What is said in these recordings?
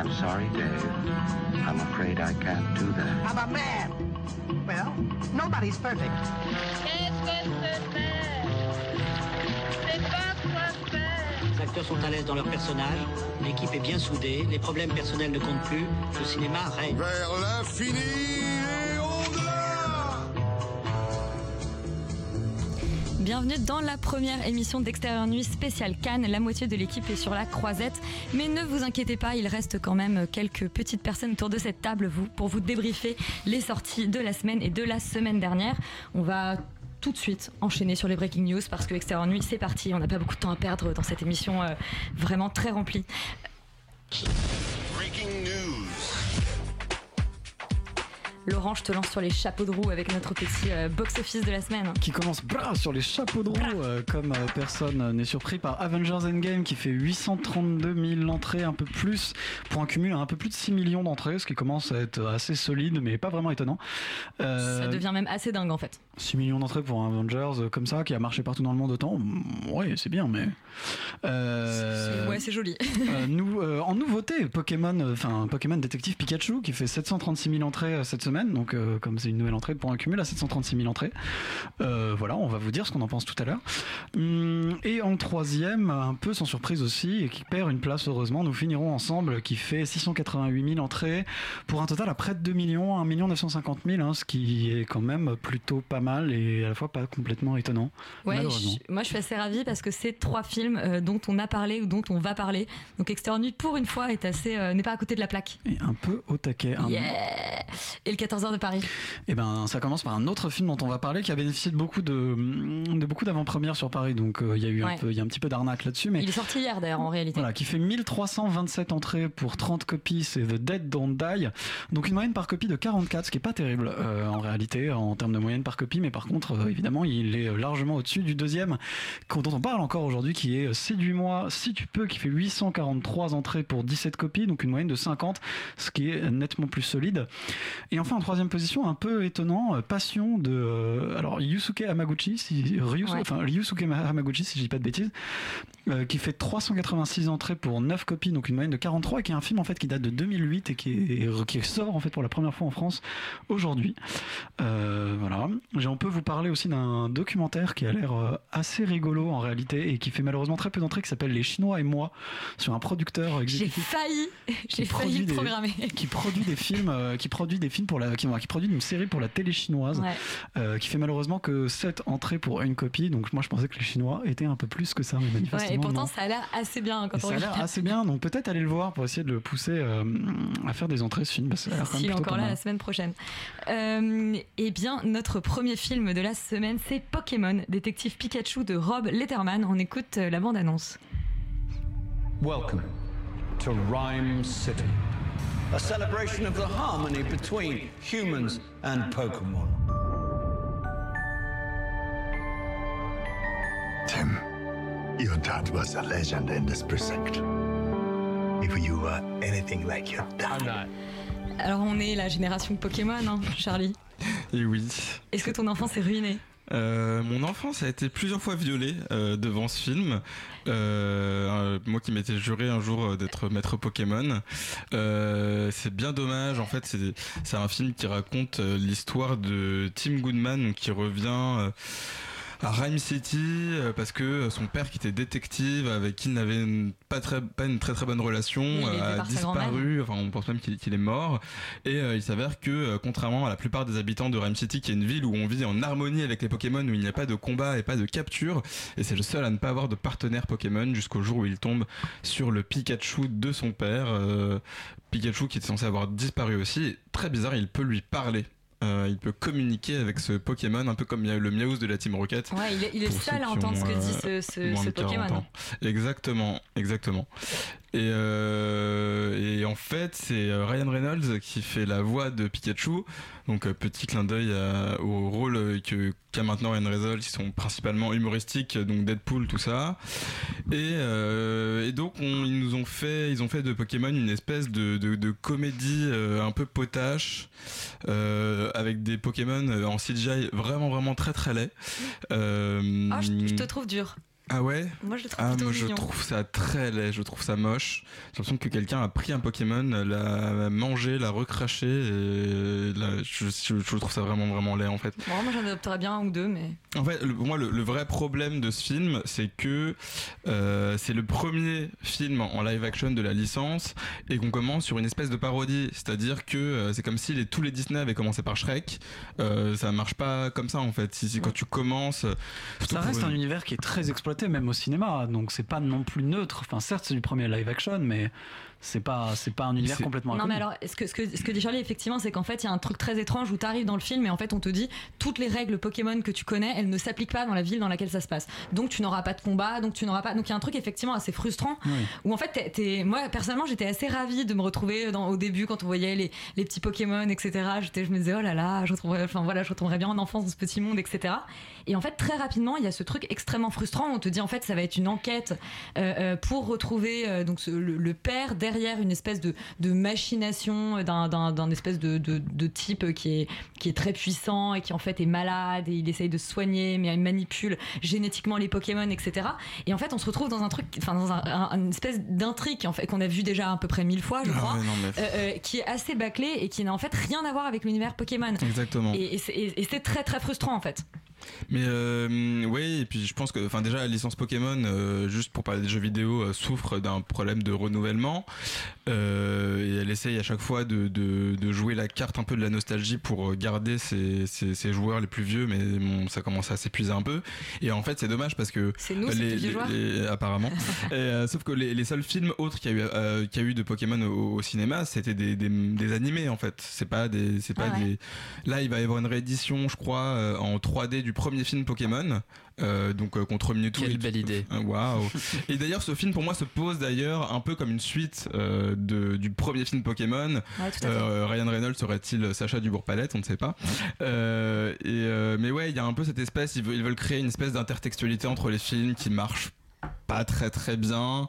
I'm sorry, Dave. I'm afraid I can't do that. I'm a man? Well, nobody's perfect. Qu'est-ce que c'est C'est pas quoi faire. Les acteurs sont à l'aise dans leur personnage, l'équipe est bien soudée, les problèmes personnels ne comptent plus, le cinéma règne. Vers l'infini Bienvenue dans la première émission d'Extérieur Nuit spéciale Cannes. La moitié de l'équipe est sur la croisette. Mais ne vous inquiétez pas, il reste quand même quelques petites personnes autour de cette table vous, pour vous débriefer les sorties de la semaine et de la semaine dernière. On va tout de suite enchaîner sur les breaking news parce que Extérieur Nuit, c'est parti. On n'a pas beaucoup de temps à perdre dans cette émission euh, vraiment très remplie. Breaking news. Laurent, je te lance sur les chapeaux de roue avec notre petit euh, box-office de la semaine. qui commence sur les chapeaux de roue, euh, comme euh, personne n'est surpris par Avengers Endgame qui fait 832 000 entrées, un peu plus, pour un cumul à un peu plus de 6 millions d'entrées, ce qui commence à être assez solide, mais pas vraiment étonnant. Ça devient même assez dingue en fait. 6 millions d'entrées pour un Avengers comme ça, qui a marché partout dans le monde autant, mm, ouais, c'est bien, mais... C'est- Ouais, c'est joli. nous, en nouveauté, Pokémon, enfin Pokémon Détective Pikachu qui fait 736 000 entrées cette semaine, donc euh, comme c'est une nouvelle entrée pour un cumul à 736 000 entrées. Euh, voilà, on va vous dire ce qu'on en pense tout à l'heure. Hum, et en troisième, un peu sans surprise aussi, et qui perd une place heureusement, nous finirons ensemble, qui fait 688 000 entrées pour un total à près de 2 millions, 1 950 000, hein, ce qui est quand même plutôt pas mal et à la fois pas complètement étonnant. Ouais, je- moi je suis assez ravie parce que c'est trois films euh, dont on a parlé ou dont on va parler. Donc Nuit pour une fois est assez n'est pas à côté de la plaque. Et un peu au taquet. un- Yeah Et le 14h de Paris. Eh ben, ça commence par un autre film dont on va parler qui a bénéficié de beaucoup de, de beaucoup d'avant-premières sur Paris. Donc euh, il y a eu un Ouais. peu, il y a un petit peu d'arnaque là-dessus, mais Il est sorti hier d'ailleurs en réalité. voilà, qui fait 1327 entrées pour 30 copies, c'est The Dead Don't Die. Donc une moyenne par copie de 44, ce qui est pas terrible euh, en réalité en termes de moyenne par copie, mais par contre euh, évidemment il est largement au-dessus du deuxième dont on parle encore aujourd'hui, qui est Séduis-moi si tu peux, qui fait 843 entrées pour 17 copies, donc une moyenne de 50, ce qui est nettement plus solide. Et enfin en troisième position, un peu étonnant, euh, Passion de euh, alors Yusuke Hamaguchi, si, Ryusu- Ouais. enfin Ryusuke Hamaguchi si je dis pas de bêtises, euh, qui fait 386 entrées pour 9 copies, donc une moyenne de 43, et qui est un film en fait qui date de 2008 et qui, est, qui sort en fait pour la première fois en France aujourd'hui. Euh, voilà. J'ai- On peut vous parler aussi d'un documentaire qui a l'air assez rigolo en réalité et qui fait malheureusement très peu d'entrées, qui s'appelle Les Chinois et moi, sur un producteur J'ai exécutif failli, j'ai produit failli des- programmer. qui produit des films, qui produit des films pour la, qui, qui produit une série pour la télé chinoise, Ouais. euh, qui fait malheureusement que 7 entrées pour une copie. Donc moi je pensais que les Chinois étaient un peu plus que ça, mais manifestement Ouais, et pourtant non. ça a l'air assez bien quand Et on ça a l'air assez bien, donc peut-être aller le voir pour essayer de le pousser euh, à faire des entrées ce film. parce que ça a l'air quand même S'il est plutôt encore là la semaine prochaine. Euh, eh bien, notre premier film de la semaine, c'est Pokémon, détective Pikachu de Rob Letterman. On écoute la bande-annonce. Welcome to Rhyme City, a celebration of the harmony between humans and Pokemon. Tim, your dad was a legend in this precinct. If you were anything like your dad. Alors, on est la génération Pokémon, hein, Charlie. Et oui. Est-ce que ton enfance est ruinée? Euh, mon enfance a été plusieurs fois violée euh, devant ce film. Euh, moi qui m'étais juré un jour euh, d'être maître Pokémon. C'est bien dommage. En fait, c'est un film qui raconte l'histoire de Tim Goodman qui revient. Euh, à Rhyme City euh, parce que son père qui était détective avec qui il n'avait pas très pas une très très bonne relation euh, a disparu. Enfin on pense même qu'il est mort. Et euh, il s'avère que euh, contrairement à la plupart des habitants de Rhyme City qui est une ville où on vit en harmonie avec les Pokémon où il n'y a pas de combat et pas de capture et c'est le seul à ne pas avoir de partenaire Pokémon jusqu'au jour où il tombe sur le Pikachu de son père euh, Pikachu qui était censé avoir disparu aussi. Et très bizarre il peut lui parler euh, il peut communiquer avec ce Pokémon, un peu comme il y a le Meowth de la Team Rocket. Ouais, il est, il est le Pour seul ceux à entendre ce ont, que dit ce, ce, moins ce de 40 Pokémon. Exactement, exactement. Et, euh, et en fait, c'est euh, Ryan Reynolds qui fait la voix de Pikachu. Donc, petit clin d'œil au rôle que qu'a maintenant Ryan Reynolds, qui sont principalement humoristiques, donc Deadpool, tout ça. Et, euh, et donc, on- ils nous ont fait, ils ont fait de Pokémon une espèce de, de, de comédie un peu potache, euh, avec des Pokémon euh, en CGI vraiment, vraiment très, très laid. Euh, Ah, je, je te trouve dur. Ah ouais? Moi, je le trouve ah, plutôt moi, je trouve ça très laid, je trouve ça moche. J'ai l'impression que quelqu'un a pris un Pokémon, l'a mangé, l'a recraché, et là, je, je- je trouve ça vraiment, vraiment laid en fait. Bon, moi, j'en adopterais bien un ou deux, mais. En fait, le- pour moi, le, le vrai problème de ce film, c'est que euh, c'est le premier film en live action de la licence et qu'on commence sur une espèce de parodie. C'est-à-dire que euh, c'est comme si les, tous les Disney avaient commencé par Shrek. Euh, ça marche pas comme ça en fait. Si, si quand tu commences. Ça reste une- un univers qui est très exploité, même au cinéma, donc c'est pas non plus neutre. Enfin, certes, c'est du premier live action, mais c'est pas, c'est pas un univers c'est- complètement Non, mais alors, ce que, ce que, ce que dit Charlie, effectivement, c'est qu'en fait, il y a un truc très étrange où tu arrives dans le film et en fait, on te dit toutes les règles Pokémon que tu connais, elles ne s'appliquent pas dans la ville dans laquelle ça se passe. Donc, tu n'auras pas de combat, donc tu n'auras pas. Donc, il y a un truc effectivement assez frustrant où en fait, t'es- t'es- moi, personnellement, j'étais assez ravie de me retrouver dans, au début quand on voyait les, les petits Pokémon, etc. J'étais, je me disais, oh là là, je retrouverais, enfin voilà, je retrouverais bien en enfance dans ce petit monde, etc. Et en fait, très rapidement, il y a ce truc extrêmement frustrant où on te dit, en fait, ça va être une enquête euh, euh, pour retrouver euh, donc ce- le, le père derrière une espèce de, de machination d'un, d'un, espèce de, de, de type qui est, qui est très puissant et qui en fait est malade et il essaye de se soigner mais il manipule génétiquement les Pokémon etc et en fait on se retrouve dans un truc enfin dans un, un- une espèce d'intrigue en fait qu'on a vu déjà à peu près mille fois je Ah crois ouais, non, mais- euh, euh, qui est assez bâclé et qui n'a en fait rien à voir avec l'univers Pokémon. Exactement. et- et c'est très très frustrant en fait Mais euh, oui, et puis je pense que, enfin déjà la licence Pokémon, euh, juste pour parler des jeux vidéo, euh, souffre d'un problème de renouvellement. Et elle essaye à chaque fois de, de, de jouer la carte un peu de la nostalgie pour garder ses, ses, ses joueurs les plus vieux, mais bon, ça commence à s'épuiser un peu. Et en fait, c'est dommage parce que C'est nous, les, les- les- apparemment. Et, sauf que les, les seuls films autres qu'il y a eu, y a eu de Pokémon au, au cinéma, c'était des, des, des animés en fait. C'est pas des, c'est pas Ah ouais. des. Là, il va y avoir une réédition, je crois, en 3D du premier film Pokémon. Euh, donc euh, contre Mewtwo. Quelle et tout- belle idée. Waouh. Et d'ailleurs, ce film pour moi se pose d'ailleurs un peu comme une suite euh, de, du premier film Pokémon. Ouais. Euh, Ryan Reynolds serait-il Sacha Dubourg-Palette? On ne sait pas. Euh, et, euh, mais ouais, il y a un peu cette espèce. Ils veulent, ils veulent créer une espèce d'intertextualité entre les films qui marche pas très très bien.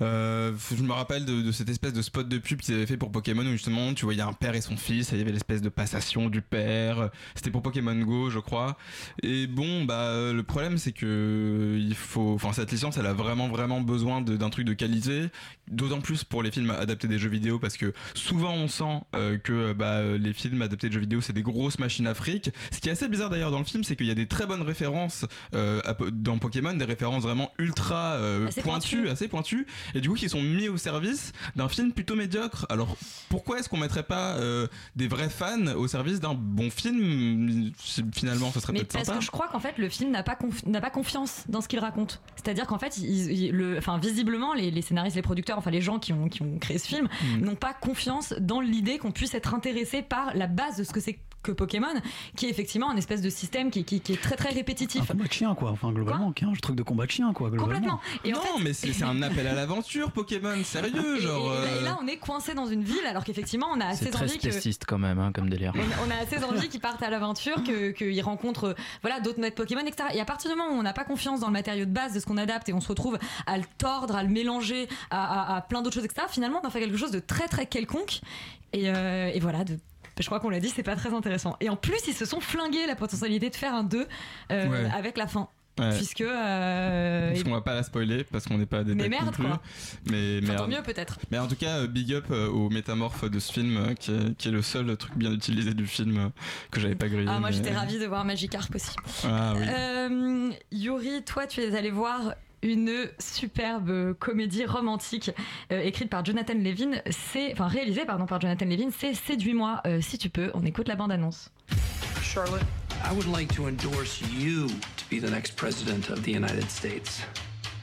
Euh, je me rappelle de, de cette espèce de spot de pub qu'ils avaient fait pour Pokémon où justement tu voyais un père et son fils, et il y avait l'espèce de passation du père. C'était pour Pokémon Go, je crois. Et bon, bah euh, le problème c'est que il faut, enfin cette licence, elle a vraiment vraiment besoin d'un truc de qualité. D'autant plus pour les films adaptés des jeux vidéo parce que souvent on sent euh, que bah, les films adaptés de jeux vidéo c'est des grosses machines à fric. Ce qui est assez bizarre d'ailleurs dans le film, c'est qu'il y a des très bonnes références euh, dans Pokémon, des références vraiment ultra pointues. assez pointues, et du coup qui sont mis au service d'un film plutôt médiocre. Alors pourquoi est-ce qu'on mettrait pas euh, des vrais fans au service d'un bon film? Finalement, ce serait peut-être parce sympa. que je crois qu'en fait le film n'a pas n'a pas confiance dans ce qu'il raconte. C'est-à-dire qu'en fait, le, enfin visiblement les, les scénaristes, les producteurs, enfin les gens qui ont qui ont créé ce film Mm. n'ont pas confiance dans l'idée qu'on puisse être intéressé par la base de ce que c'est que Pokémon, qui est effectivement un espèce de système qui, qui- qui est très très répétitif. Un combat de chien, quoi. Enfin, globalement, un truc de combat de chien, quoi. Globalement. Complètement. Et en non, fait- mais c'est un appel à l'aventure, Pokémon, sérieux, Et- et- genre. et euh, là, on est coincé dans une ville, alors qu'effectivement, on a assez C'est très envie que. spéciste quand même, hein, comme délire. On, on a assez envie qu'ils partent à l'aventure, que- qu'ils rencontrent voilà, d'autres maîtres Pokémon, etc. Et à partir du moment où on n'a pas confiance dans le matériau de base de ce qu'on adapte et on se retrouve à le tordre, à le mélanger à, à- à plein d'autres choses, etc., finalement, on en fait quelque chose de très très quelconque. Et, euh, et voilà, de- je crois qu'on l'a dit, c'est pas très intéressant. Et en plus, ils se sont flingués la potentialité de faire un 2 euh, Ouais. avec la fin. Ouais. Puisque. euh, Parce qu'on va pas la spoiler parce qu'on n'est pas des Mais merde, plus. quoi. Mais Enfin, merde. tant mieux, peut-être. Mais en tout cas, euh, big up euh, au métamorphe de ce film, qui est, qui est le seul truc bien utilisé du film que j'avais pas grillé. Ah, moi mais- j'étais ravie de voir Magikarp aussi. Ah oui. Euh, Yuri, toi tu es allé voir une superbe comédie romantique euh, écrite par Jonathan Levin, c'est enfin réalisée pardon par Jonathan Levin, c'est Séduis-moi euh, si tu peux. On écoute la bande annonce. Charlotte, I would like to endorse you to be the next president of the United States.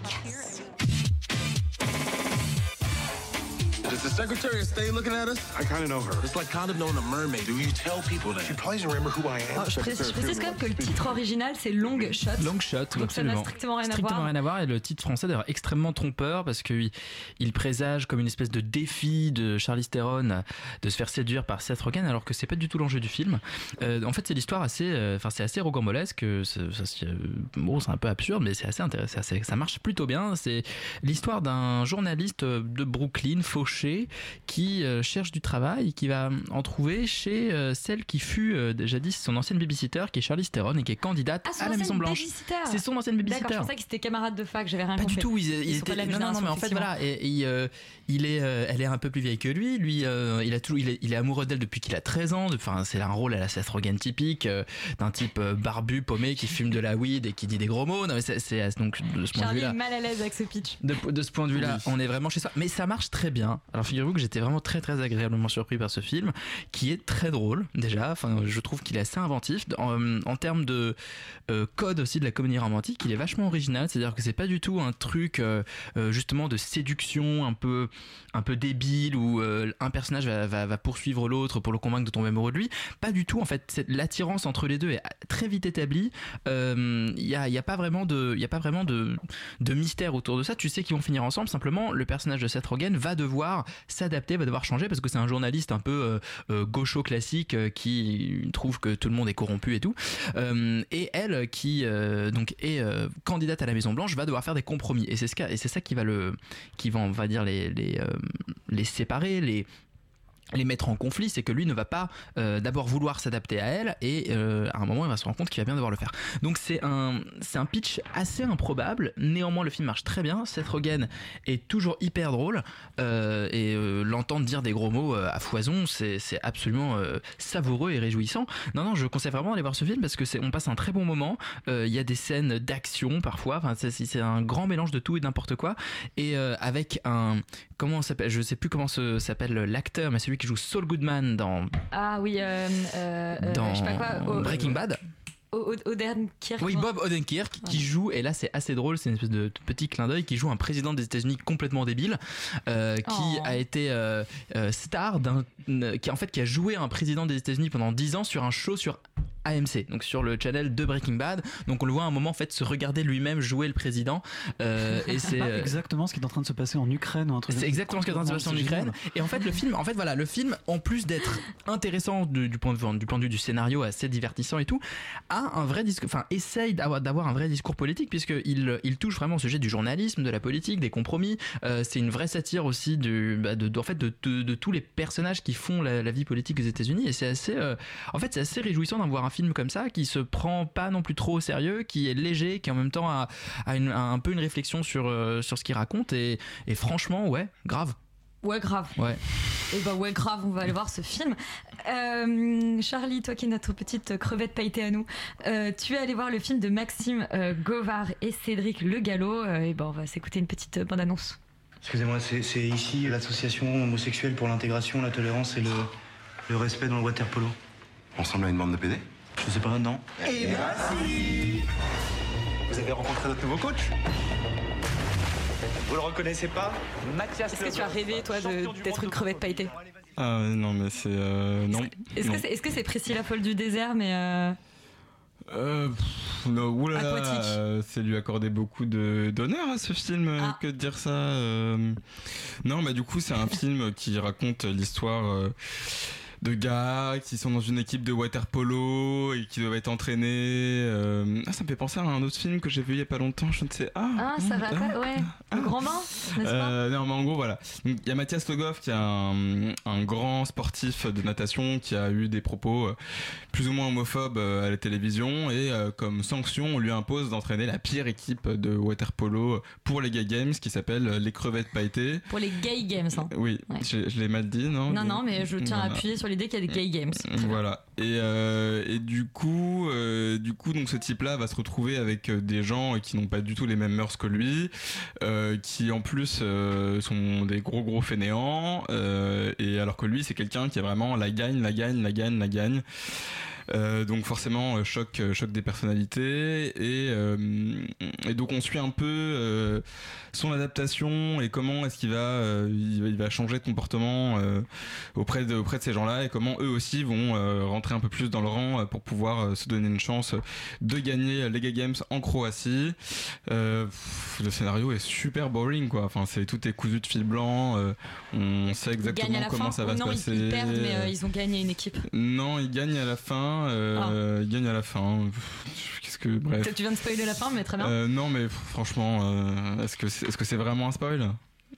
It is the Secretary of State looking at us? I kind of know her. It's like kind of knowing a mermaid. Do you tell people that? She probably doesn't remember who I am. Ah, je, précise, je précise quand même que le titre original c'est Long Shot. Long Shot, Donc ça n'a absolument. strictement rien à Strictement voir. rien à voir. Et le titre français d'ailleurs extrêmement trompeur parce qu'il il présage comme une espèce de défi de Charlize Theron de se faire séduire par Seth Rogen alors que c'est pas du tout l'enjeu du film. Euh, en fait, c'est l'histoire assez, euh, enfin c'est assez rocambolesque. c'est- ça, c'est, euh, bon, c'est un peu absurde, mais c'est assez intéressant. ça marche plutôt bien. C'est l'histoire d'un journaliste de Brooklyn fauché qui euh, cherche du travail, qui va en trouver chez euh, celle qui fut euh, jadis son ancienne babysitter, qui est Charlize Theron et qui est candidate Ah, son à la Maison Blanche. babysitter. C'est son ancienne babysitter. D'accord, je pensais que c'était camarade de fac, j'avais rien Pas compris. du tout, ils, ils Ils étaient- pas de la même non, non, non, mais en fait voilà, et, et, euh, il est, euh, elle est un peu plus vieille que lui. Lui, euh, il a tout, il est, il est amoureux d'elle depuis qu'il a 13 ans. Enfin, c'est un rôle à la Seth Rogen typique euh, d'un type euh, barbu, paumé, qui fume de la weed et qui dit des gros mots. Non, mais c'est, c'est- donc de ce point de Charlie vue-là. est mal à l'aise avec ce pitch. De, de ce point de vue-là, on est vraiment chez ça. Mais ça marche très bien. Alors figurez-vous que j'étais vraiment très très agréablement surpris par ce film, qui est très drôle déjà. Enfin, je trouve qu'il est assez inventif en, termes de euh, code aussi de la comédie romantique. Il est vachement original. C'est-à-dire que c'est pas du tout un truc euh, euh, justement de séduction un peu un peu débile où euh, un personnage va, poursuivre l'autre pour le convaincre de tomber amoureux de lui. Pas du tout. En fait, l'attirance entre les deux est très vite établie. Il y a, y a pas vraiment de, il y a pas vraiment de, de mystère autour de ça. Tu sais qu'ils vont finir ensemble. Simplement, le personnage de Seth Rogen va devoir s'adapter, va devoir changer parce que c'est un journaliste un peu euh, euh, gaucho classique euh, qui trouve que tout le monde est corrompu et tout. Euh, et elle, qui donc est candidate à la Maison Blanche, va devoir faire des compromis. Et c'est ce ça qui va le, qui va on va dire les les, les séparer, les les mettre en conflit, c'est que lui ne va pas euh, d'abord vouloir s'adapter à elle et euh, à un moment il va se rendre compte qu'il va bien devoir le faire. Donc c'est un c'est un pitch assez improbable. Néanmoins le film marche très bien. Seth Rogen est toujours hyper drôle euh, et l'entendre dire des gros mots à foison c'est absolument savoureux et réjouissant. Non non je conseille vraiment d'aller voir ce film parce que c'est on passe un très bon moment. Il y a des scènes d'action parfois. C'est un grand mélange de tout et n'importe quoi et avec un comment on s'appelle je sais plus comment s'appelle l'acteur mais celui qui joue Saul Goodman dans Ah oui, euh, euh, euh, dans je sais pas quoi. au- Breaking Bad. Odenkirk. Oui, Bob Odenkirk qui joue, et là c'est assez drôle, c'est une espèce de petit clin d'œil, qui joue un président des États-Unis complètement débile, euh, qui Oh. a été euh, star d'un, qui en fait qui a joué un président des États-Unis pendant 10 ans sur un show sur AMC, donc sur le channel de Breaking Bad. Donc on le voit à un moment en fait se regarder lui-même jouer le président, euh, et c'est euh, exactement ce qui est en train de se passer en Ukraine ou un truc. c'est exactement ce qui est en train de se passer en Ukraine. Et en fait, le film, en fait, voilà, le film, en plus d'être intéressant du, du point de vue, du point de vue du scénario, assez divertissant et tout, a un vrai discours, enfin, essaye d'avoir, d'avoir un vrai discours politique puisque il, il touche vraiment au sujet du journalisme, de la politique, des compromis. Euh, c'est une vraie satire aussi du, bah, de, de- en fait, de, de- de tous les personnages qui font la, la vie politique aux États-Unis. Et c'est assez, euh, en fait, c'est assez réjouissant d'en voir un film comme ça qui se prend pas non plus trop au sérieux, qui est léger, qui en même temps a, a une- a un peu une réflexion sur, euh, sur ce qu'il raconte. Et, et franchement, ouais, grave. Ouais, grave. Ouais. Et bah ouais, grave, on va aller voir ce film. Euh, Charlie, toi qui es notre petite crevette pailletée à nous, euh, tu es allé voir le film de Maxime euh, Govard et Cédric Le Gallo. euh, et ben on va s'écouter une petite bande-annonce. Excusez-moi, c'est c'est ici l'association homosexuelle pour l'intégration, la tolérance et le, le respect dans le water polo. On ressemble à une bande de PD Je sais pas, non Et voici Vous avez rencontré notre nouveau coach Vous le reconnaissez pas Mathias Est-ce que tu as rêvé, toi, d'être une crevette pailletée Ah non, mais c'est. euh, non. Est-ce que c'est est -ce Priscilla folle du désert, mais. euh, Euh, pff, oulala, Aquatique. euh, c'est lui accorder beaucoup de- d'honneur à ce film euh, Ah. que de dire ça. euh. Non, mais du coup, c'est un film qui raconte l'histoire euh, de gars qui sont dans une équipe de water polo et qui doivent être entraînés. euh. Ah, ça me fait penser à un autre film que j'ai vu il y a pas longtemps. Je ne sais. Ah, Ah, ça va ah, pas Ouais. Le grand bain, n'est-ce pas euh, non, mais en gros, voilà. Il y a Mathias Logoff qui est un, un grand sportif de natation qui a eu des propos euh, plus ou moins homophobes à la télévision et comme sanction, on lui impose d'entraîner la pire équipe de water polo pour les Gay Games qui s'appelle les crevettes pailletées. Pour les gay games. hein. Oui, je, je l'ai mal dit, non? Non, non, mais je tiens à appuyer sur l'idée qu'il y a des gay games. Voilà. Et, euh, et du coup, euh, du coup, donc ce type-là va se retrouver avec euh, des gens qui n'ont pas du tout les mêmes mœurs que lui, qui en plus sont des gros gros fainéants, et alors que lui, c'est quelqu'un qui est vraiment la gagne, la gagne, la gagne, la gagne. Euh, donc forcément euh, choc euh, choc des personnalités et, euh, et donc on suit un peu son adaptation et comment est-ce qu'il va, il va changer de comportement auprès de auprès de ces gens-là et comment eux aussi vont rentrer un peu plus dans le rang pour pouvoir se donner une chance de gagner les Games en Croatie. Euh, le scénario est super boring quoi. Enfin c'est tout est cousu de fil blanc. euh, on sait Ils gagnent exactement comment fin ça va se ils- passer. ils perdent, mais euh, ils ont gagné une équipe. Non, il gagne à la fin. Euh, Il gagne à la fin. Qu'est-ce que bref. Tu viens de spoiler la fin, mais très bien. Euh, non, mais franchement, euh, est-ce que c'est est -ce c'est vraiment un spoil?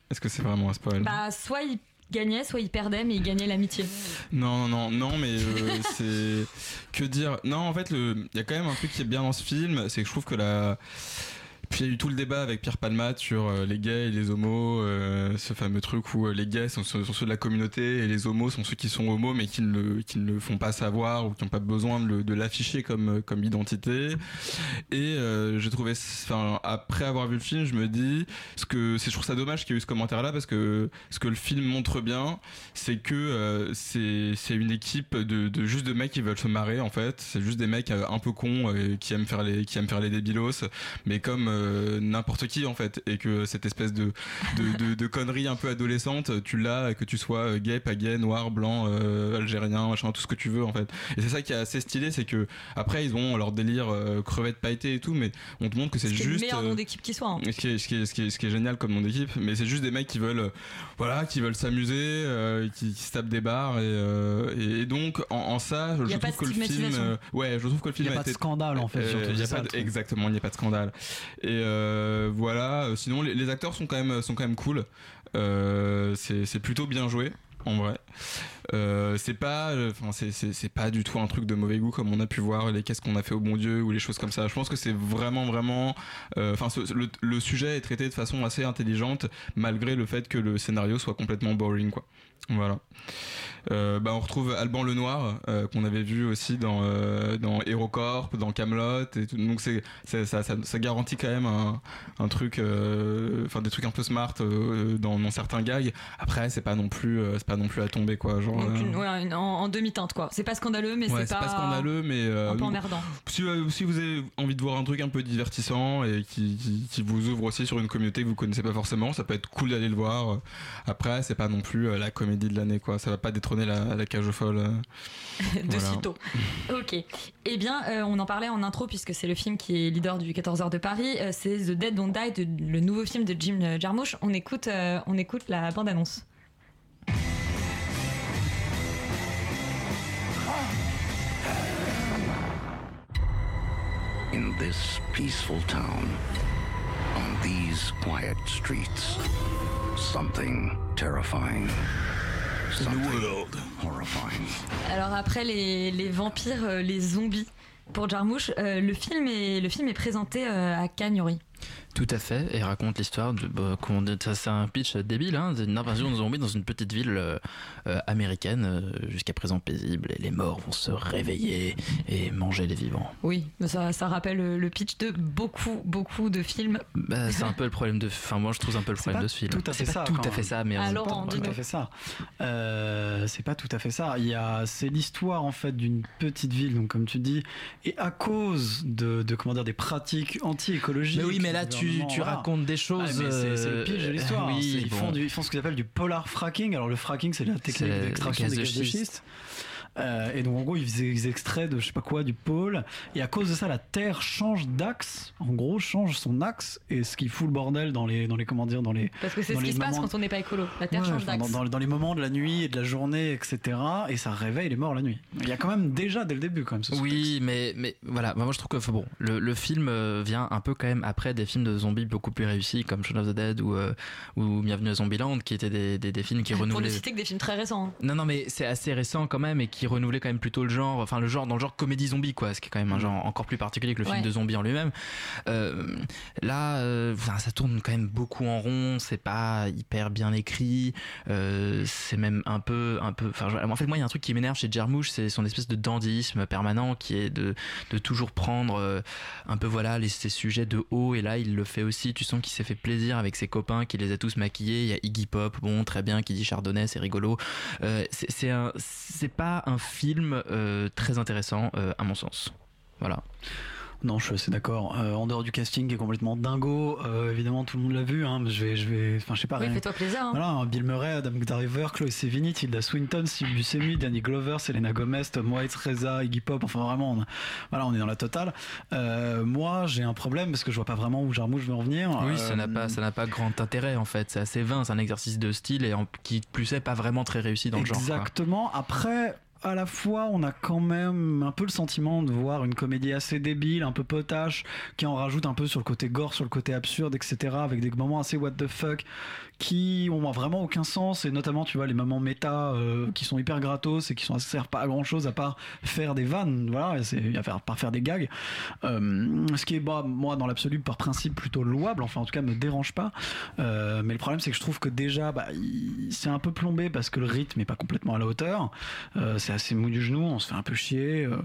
Est-ce que c'est vraiment un spoil? Bah, soit ils gagnaient, soit ils perdaient, mais ils gagnaient l'amitié. Non, non, non, non, mais euh, c'est que dire? Non, en fait, le- il y a quand même un truc qui est bien dans ce film, c'est que je trouve que la. Puis il y a eu tout le débat avec Pierre Palmade sur euh, les gays et les homos, euh, ce fameux truc où euh, les gays sont, ceux de la communauté et les homos sont ceux qui sont homos mais qui ne le, qui ne font pas savoir ou qui n'ont pas besoin de, l'afficher comme, comme identité. Et j'ai trouvé, enfin, après avoir vu le film, je me dis, ce que je trouve ça dommage qu'il y ait eu ce commentaire-là parce que ce que le film montre bien, c'est que c'est, c'est une équipe de, juste de mecs qui veulent se marrer en fait. C'est juste des mecs un peu cons qui aiment faire les, qui aiment faire les débilos, mais comme euh, n'importe qui en fait. Et que cette espèce de, de, de, de connerie un peu adolescente, tu l'as, que tu sois gay, pas gay, noir, blanc, euh, algérien, machin, tout ce que tu veux en fait. Et c'est ça qui est assez stylé, c'est que après ils ont leur délire euh, crevette pailletée et tout, mais on te montre que c'est C'est le juste. meilleur euh, nom d'équipe qui soit. hein. ce qui, est, ce, qui est, ce, qui est, ce qui est génial comme nom d'équipe, mais c'est juste des mecs qui veulent, euh, voilà, qui veulent s'amuser, euh, qui, qui se tapent des barres et, euh, et, donc en, en ça, je, trouve que le film, euh, ouais, je trouve que le film Il y a pas été- de scandale, en fait, euh, surtout, il y a pas de- exactement, il n'y a pas de scandale. Et euh, voilà, euh, sinon les, les acteurs sont quand même sont quand même cool. Euh, c'est plutôt bien joué en vrai. Euh, c'est pas, euh, enfin c'est pas du tout un truc de mauvais goût comme on a pu voir les qu'est-ce qu'on a fait au bon Dieu ou les choses comme ça. Je pense que c'est vraiment vraiment, euh, enfin le, sujet est traité de façon assez intelligente malgré le fait que le scénario soit complètement boring quoi. Voilà. Bah, on retrouve Alban Lenoir qu'on avait vu aussi dans dans HeroCorp, dans Camelot et. Donc c'est ça, ça, garantit quand même un, un truc, enfin des trucs un peu smart dans, dans certains gags. Après c'est pas non plus c'est pas non plus à tomber quoi. Genre, Donc, euh, une- ouais, une- en, en demi-teinte, quoi. C'est pas scandaleux, mais Ouais, c'est pas, scandaleux, mais euh, un peu emmerdant. Si, euh, si vous avez envie de voir un truc un peu divertissant et qui, qui, qui vous ouvre aussi sur une communauté que vous connaissez pas forcément, ça peut être cool d'aller le voir. Après, c'est pas non plus la comédie de l'année, quoi. Ça va pas détrôner la, la cage euh. de Voilà. sitôt. Ok. Eh bien, euh, on en parlait en intro puisque c'est le film qui est leader du 14h de Paris. Euh, c'est The Dead Don't Die, de- le nouveau film de Jim Jarmusch. On écoute, euh, on écoute la bande-annonce. In this peaceful town, on these quiet streets, something terrifying. Something horrifying. Alors après les, les vampires, euh, les zombies pour Jarmusch, euh, le film est le film est présenté euh, à Cannes, Yuri. Tout à fait, et raconte l'histoire de. bah, c'est un pitch débile, hein, d'une invasion de zombies dans une petite ville euh, euh, américaine, euh, jusqu'à présent paisible, et les morts vont se réveiller et manger les vivants. Oui, mais ça, ça rappelle le, pitch de beaucoup beaucoup de films. Bah, c'est un peu le problème de. Enfin, moi je trouve un peu le problème pas de ce film. Tout à fait C'est ça. pas tout à fait ça, mais on- Laurent, Tout à fait ça. Euh, c'est pas tout à fait ça. Il y a, c'est l'histoire en fait d'une petite ville, donc comme tu dis, et à cause de, de comment dire des pratiques anti-écologiques. Mais oui, mais là du tu, tu voilà. racontes des choses. Ah, mais c'est, le pitch de euh, l'histoire. hein. oui, C'est- ils, bon. font du- ils font ce qu'ils appellent du polar fracking. Alors le fracking, c'est la technique d'extraction des de gaz de schiste. Euh, et donc en gros, ils faisaient ils extraient de je sais pas quoi du pôle. Et à cause de ça, la Terre change d'axe. En gros, change son axe. Et ce qui fout le bordel dans les, dans les comment dire, dans les. Parce que c'est ce qui se passe moments- quand on n'est pas écolo. La Terre Ouais, change dans, d'axe. dans- dans les moments de la nuit et de la journée, etc. Et ça réveille les morts la nuit. Il y a quand même déjà dès le début quand même ce Oui, mais, mais voilà, moi je trouve que bon, le, le film euh, vient un peu quand même après des films de zombies beaucoup plus réussis comme Shaun of the Dead ou, euh, ou Bienvenue à Zombieland qui étaient des, des, des films qui Pour ne renouvelaient. citer que des films très récents. hein. Non, non, mais c'est assez récent quand même et qui renouvelait quand même plutôt le genre, enfin le genre dans le genre comédie zombie quoi, ce qui est quand même un genre encore plus particulier que le film de zombie en lui-même. Euh, là, euh, ça tourne quand même beaucoup en rond, c'est pas hyper bien écrit, euh, c'est même un peu, un peu. Enfin, en fait, moi, il y a un truc qui m'énerve chez Jarmusch, c'est son espèce de dandisme permanent qui est de, de toujours prendre un peu voilà les, ces sujets de haut et là il le fait aussi. Tu sens qu'il s'est fait plaisir avec ses copains, qu'il les a tous maquillés. Il y a Iggy Pop, bon, très bien, qui dit Chardonnay, c'est rigolo. C'est c'est un- c'est pas un film euh, très intéressant euh, à mon sens. Voilà. Non, je suis assez d'accord. Euh, en dehors du casting qui est complètement dingo, euh, évidemment tout le monde l'a vu. Hein, mais je vais, je vais, enfin je sais pas. Oui, rien- fais-toi plaisir. hein. Voilà, hein, Bill Murray, Adam Driver, Chloé Sevigny, Tilda Swinton, Steve Buscemi, Danny Glover, Selena Gomez, Tom Waits, Reza, Iggy Pop. Enfin vraiment, on, voilà, on est dans la totale. Euh, moi, j'ai un problème parce que je vois pas vraiment où Jarmouche veut en venir. Oui, Euh, ça n'a pas, ça n'a pas grand intérêt en fait. C'est assez vain, c'est un exercice de style et en, qui plus est pas vraiment très réussi dans le genre. Exactement. Après, à la fois, on a quand même un peu le sentiment de voir une comédie assez débile, un peu potache, qui en rajoute un peu sur le côté gore, sur le côté absurde, etc., avec des moments assez what the fuck qui ont vraiment aucun sens et notamment tu vois les moments méta euh, qui sont hyper gratos et qui sont servent pas à grand chose à part faire des vannes voilà c'est à faire par faire des gags Euh, ce qui est bah, moi dans l'absolu par principe plutôt louable enfin en tout cas me dérange pas Euh, mais le problème c'est que je trouve que déjà bah, c'est un peu plombé parce que le rythme est pas complètement à la hauteur c'est assez mou du genou on se fait un peu chier euh,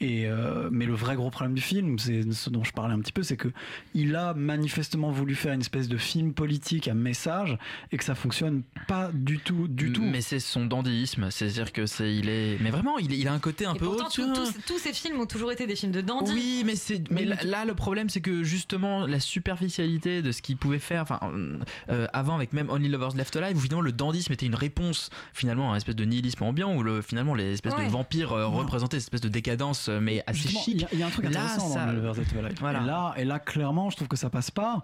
et euh, mais le vrai gros problème du film c'est ce dont je parlais un petit peu c'est que il a manifestement voulu faire une espèce de film politique à message et que ça fonctionne pas du tout du tout Mais c'est son dandyisme, c'est-à-dire que c'est, il est, mais vraiment, il, il a un côté un Et peu pourtant, haut, tout- tous, tous ces films ont toujours été des films de dandy. Oui, mais c'est mais là, là, le problème c'est que justement la superficialité de ce qu'il pouvait faire enfin euh, avant avec même Only Lovers Left Alive où finalement le dandysme était une réponse finalement à un espèce de nihilisme ambiant où le finalement les espèces Ouais. de vampires euh, représentaient cette espèce de décadence euh, mais assez Justement, chic. Il y a- il y, a un truc Là, intéressant ça- dans That Alive. Voilà. Et là, et là, clairement, je trouve que ça passe pas.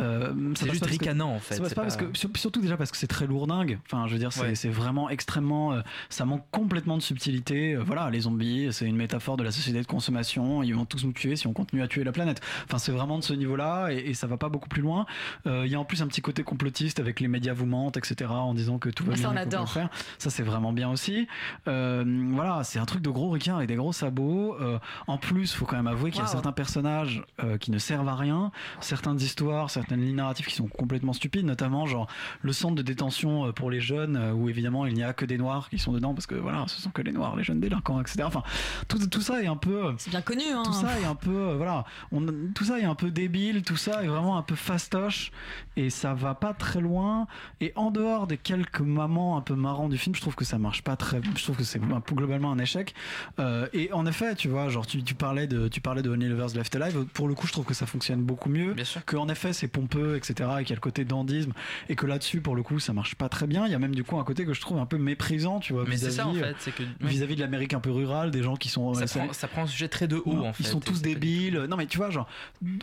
Euh, ça C'est passe juste pas parce que- ricanant, en fait, Ça passe pas, pas- parce que sur- surtout déjà parce que c'est très lourdingue. Enfin, je veux dire, c'est Ouais. vraiment extrêmement. euh, ça manque complètement de subtilité. Voilà, les zombies, c'est une métaphore de la société de consommation. Ils vont tous nous tuer si on continue à tuer la planète. Enfin, c'est vraiment de ce niveau-là et, et ça va pas beaucoup plus loin. Euh, Il y a en plus un petit côté complotiste avec les médias vous mentent, etc. En disant que tout va Ah, ça, bien. on adore. faire. Ça, c'est vraiment bien aussi. Euh, voilà, c'est un truc de gros requins et des gros sabots. Euh, en plus, faut quand même avouer qu'il y a Wow. certains personnages euh, qui ne servent à rien, certaines histoires, certaines lignes narratives qui sont complètement stupides, notamment genre le centre de détention euh, pour les jeunes, euh, où évidemment il n'y a que des noirs qui sont dedans parce que voilà, ce sont que les noirs, les jeunes délinquants, etc. Enfin, tout, tout ça est un peu. C'est bien connu, hein. Tout ça est un peu, euh, voilà, on, tout ça est un peu débile, tout ça est vraiment un peu fastoche et ça va pas très loin. Et en dehors des quelques moments un peu marrants du film, je trouve que ça marche pas très. Je trouve que c'est peu globalement un échec. Euh, et en effet, tu vois, genre tu, tu parlais de, tu parlais de Only Lovers Left Alive. Pour le coup, je trouve que ça fonctionne beaucoup mieux. Que en effet, c'est pompeux, etc. Et qu'il y a le côté dandisme et que là-dessus, pour le coup, ça marche pas très bien. Il y a même du coup un côté que je trouve un peu méprisant, tu vois. Mais c'est ça en vis-à-vis, fait, c'est que euh, vis-à-vis de l'Amérique un peu rurale, des gens qui sont. ça, euh, prend, ça prend un sujet très de haut en fait. ils sont tous débiles. Non, mais tu vois, genre,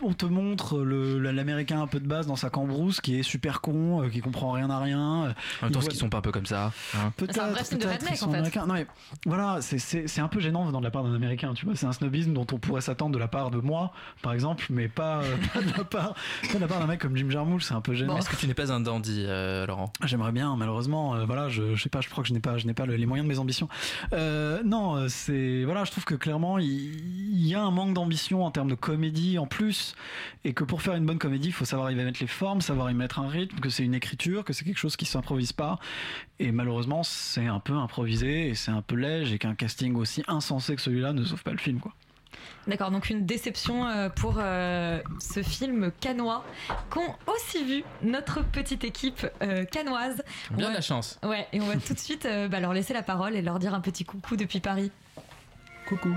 on te montre l'américain un peu de base dans sa cambrousse qui est super con, euh, qui comprend rien à rien. En même temps, ce qu'ils sont pas un peu comme ça. hein. Peut-être, C'est un vrai film de peut-être, redneck, ils sont en fait. Non mais voilà, c'est- un peu gênant venant de la part d'un américain, tu vois. C'est un snobisme dont on pourrait s'attendre de la part de moi, par exemple, mais pas, euh, pas de la part, d'un mec comme Jim Jarmusch, c'est un peu gênant. Est-ce que tu n'es pas un dandy, euh, Laurent? J'aimerais bien, malheureusement, euh, voilà, je, je sais pas, je crois que je n'ai pas, je n'ai pas le- les moyens de mes ambitions. Non, c'est voilà, je trouve que clairement il, il y a un manque d'ambition en termes de comédie en plus, et que pour faire une bonne comédie, il faut savoir y mettre les formes, savoir y mettre un rythme, que c'est une écriture, que c'est quelque chose qui s'improvise pas, et malheureusement c'est un peu improvisé et c'est un peu léger, et qu'un casting aussi insensé que celui-là ne sauve pas le film, quoi. D'accord, donc une déception euh, pour euh, ce film canois qu'ont aussi vu notre petite équipe euh, canoise. Bien va- la chance. Ouais, et on va tout de suite bah, leur laisser la parole et leur dire un petit coucou depuis Paris. Coucou.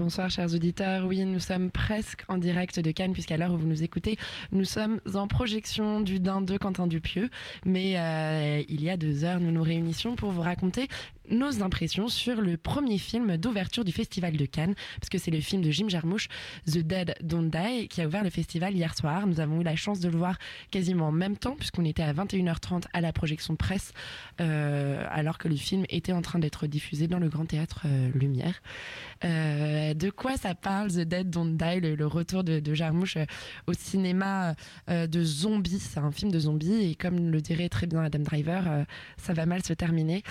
Bonsoir chers auditeurs, oui nous sommes presque en direct de Cannes puisqu'à l'heure où vous nous écoutez nous sommes en projection du Dain de Quentin Dupieux. Mais euh, il y a deux heures nous nous réunissions pour vous raconter nos impressions sur le premier film d'ouverture du Festival de Cannes, parce que c'est le film de Jim Jarmusch, The Dead Don't Die, qui a ouvert le festival hier soir. Nous avons eu la chance de le voir quasiment en même temps, puisqu'on était à 21h30 à la projection presse, euh, alors que le film était en train d'être diffusé dans le Grand Théâtre euh, Lumière. Euh, de quoi ça parle, The Dead Don't Die, le, retour de, de Jarmusch au cinéma de zombies? C'est un film de zombies, et comme le dirait très bien Adam Driver, ça va mal se terminer.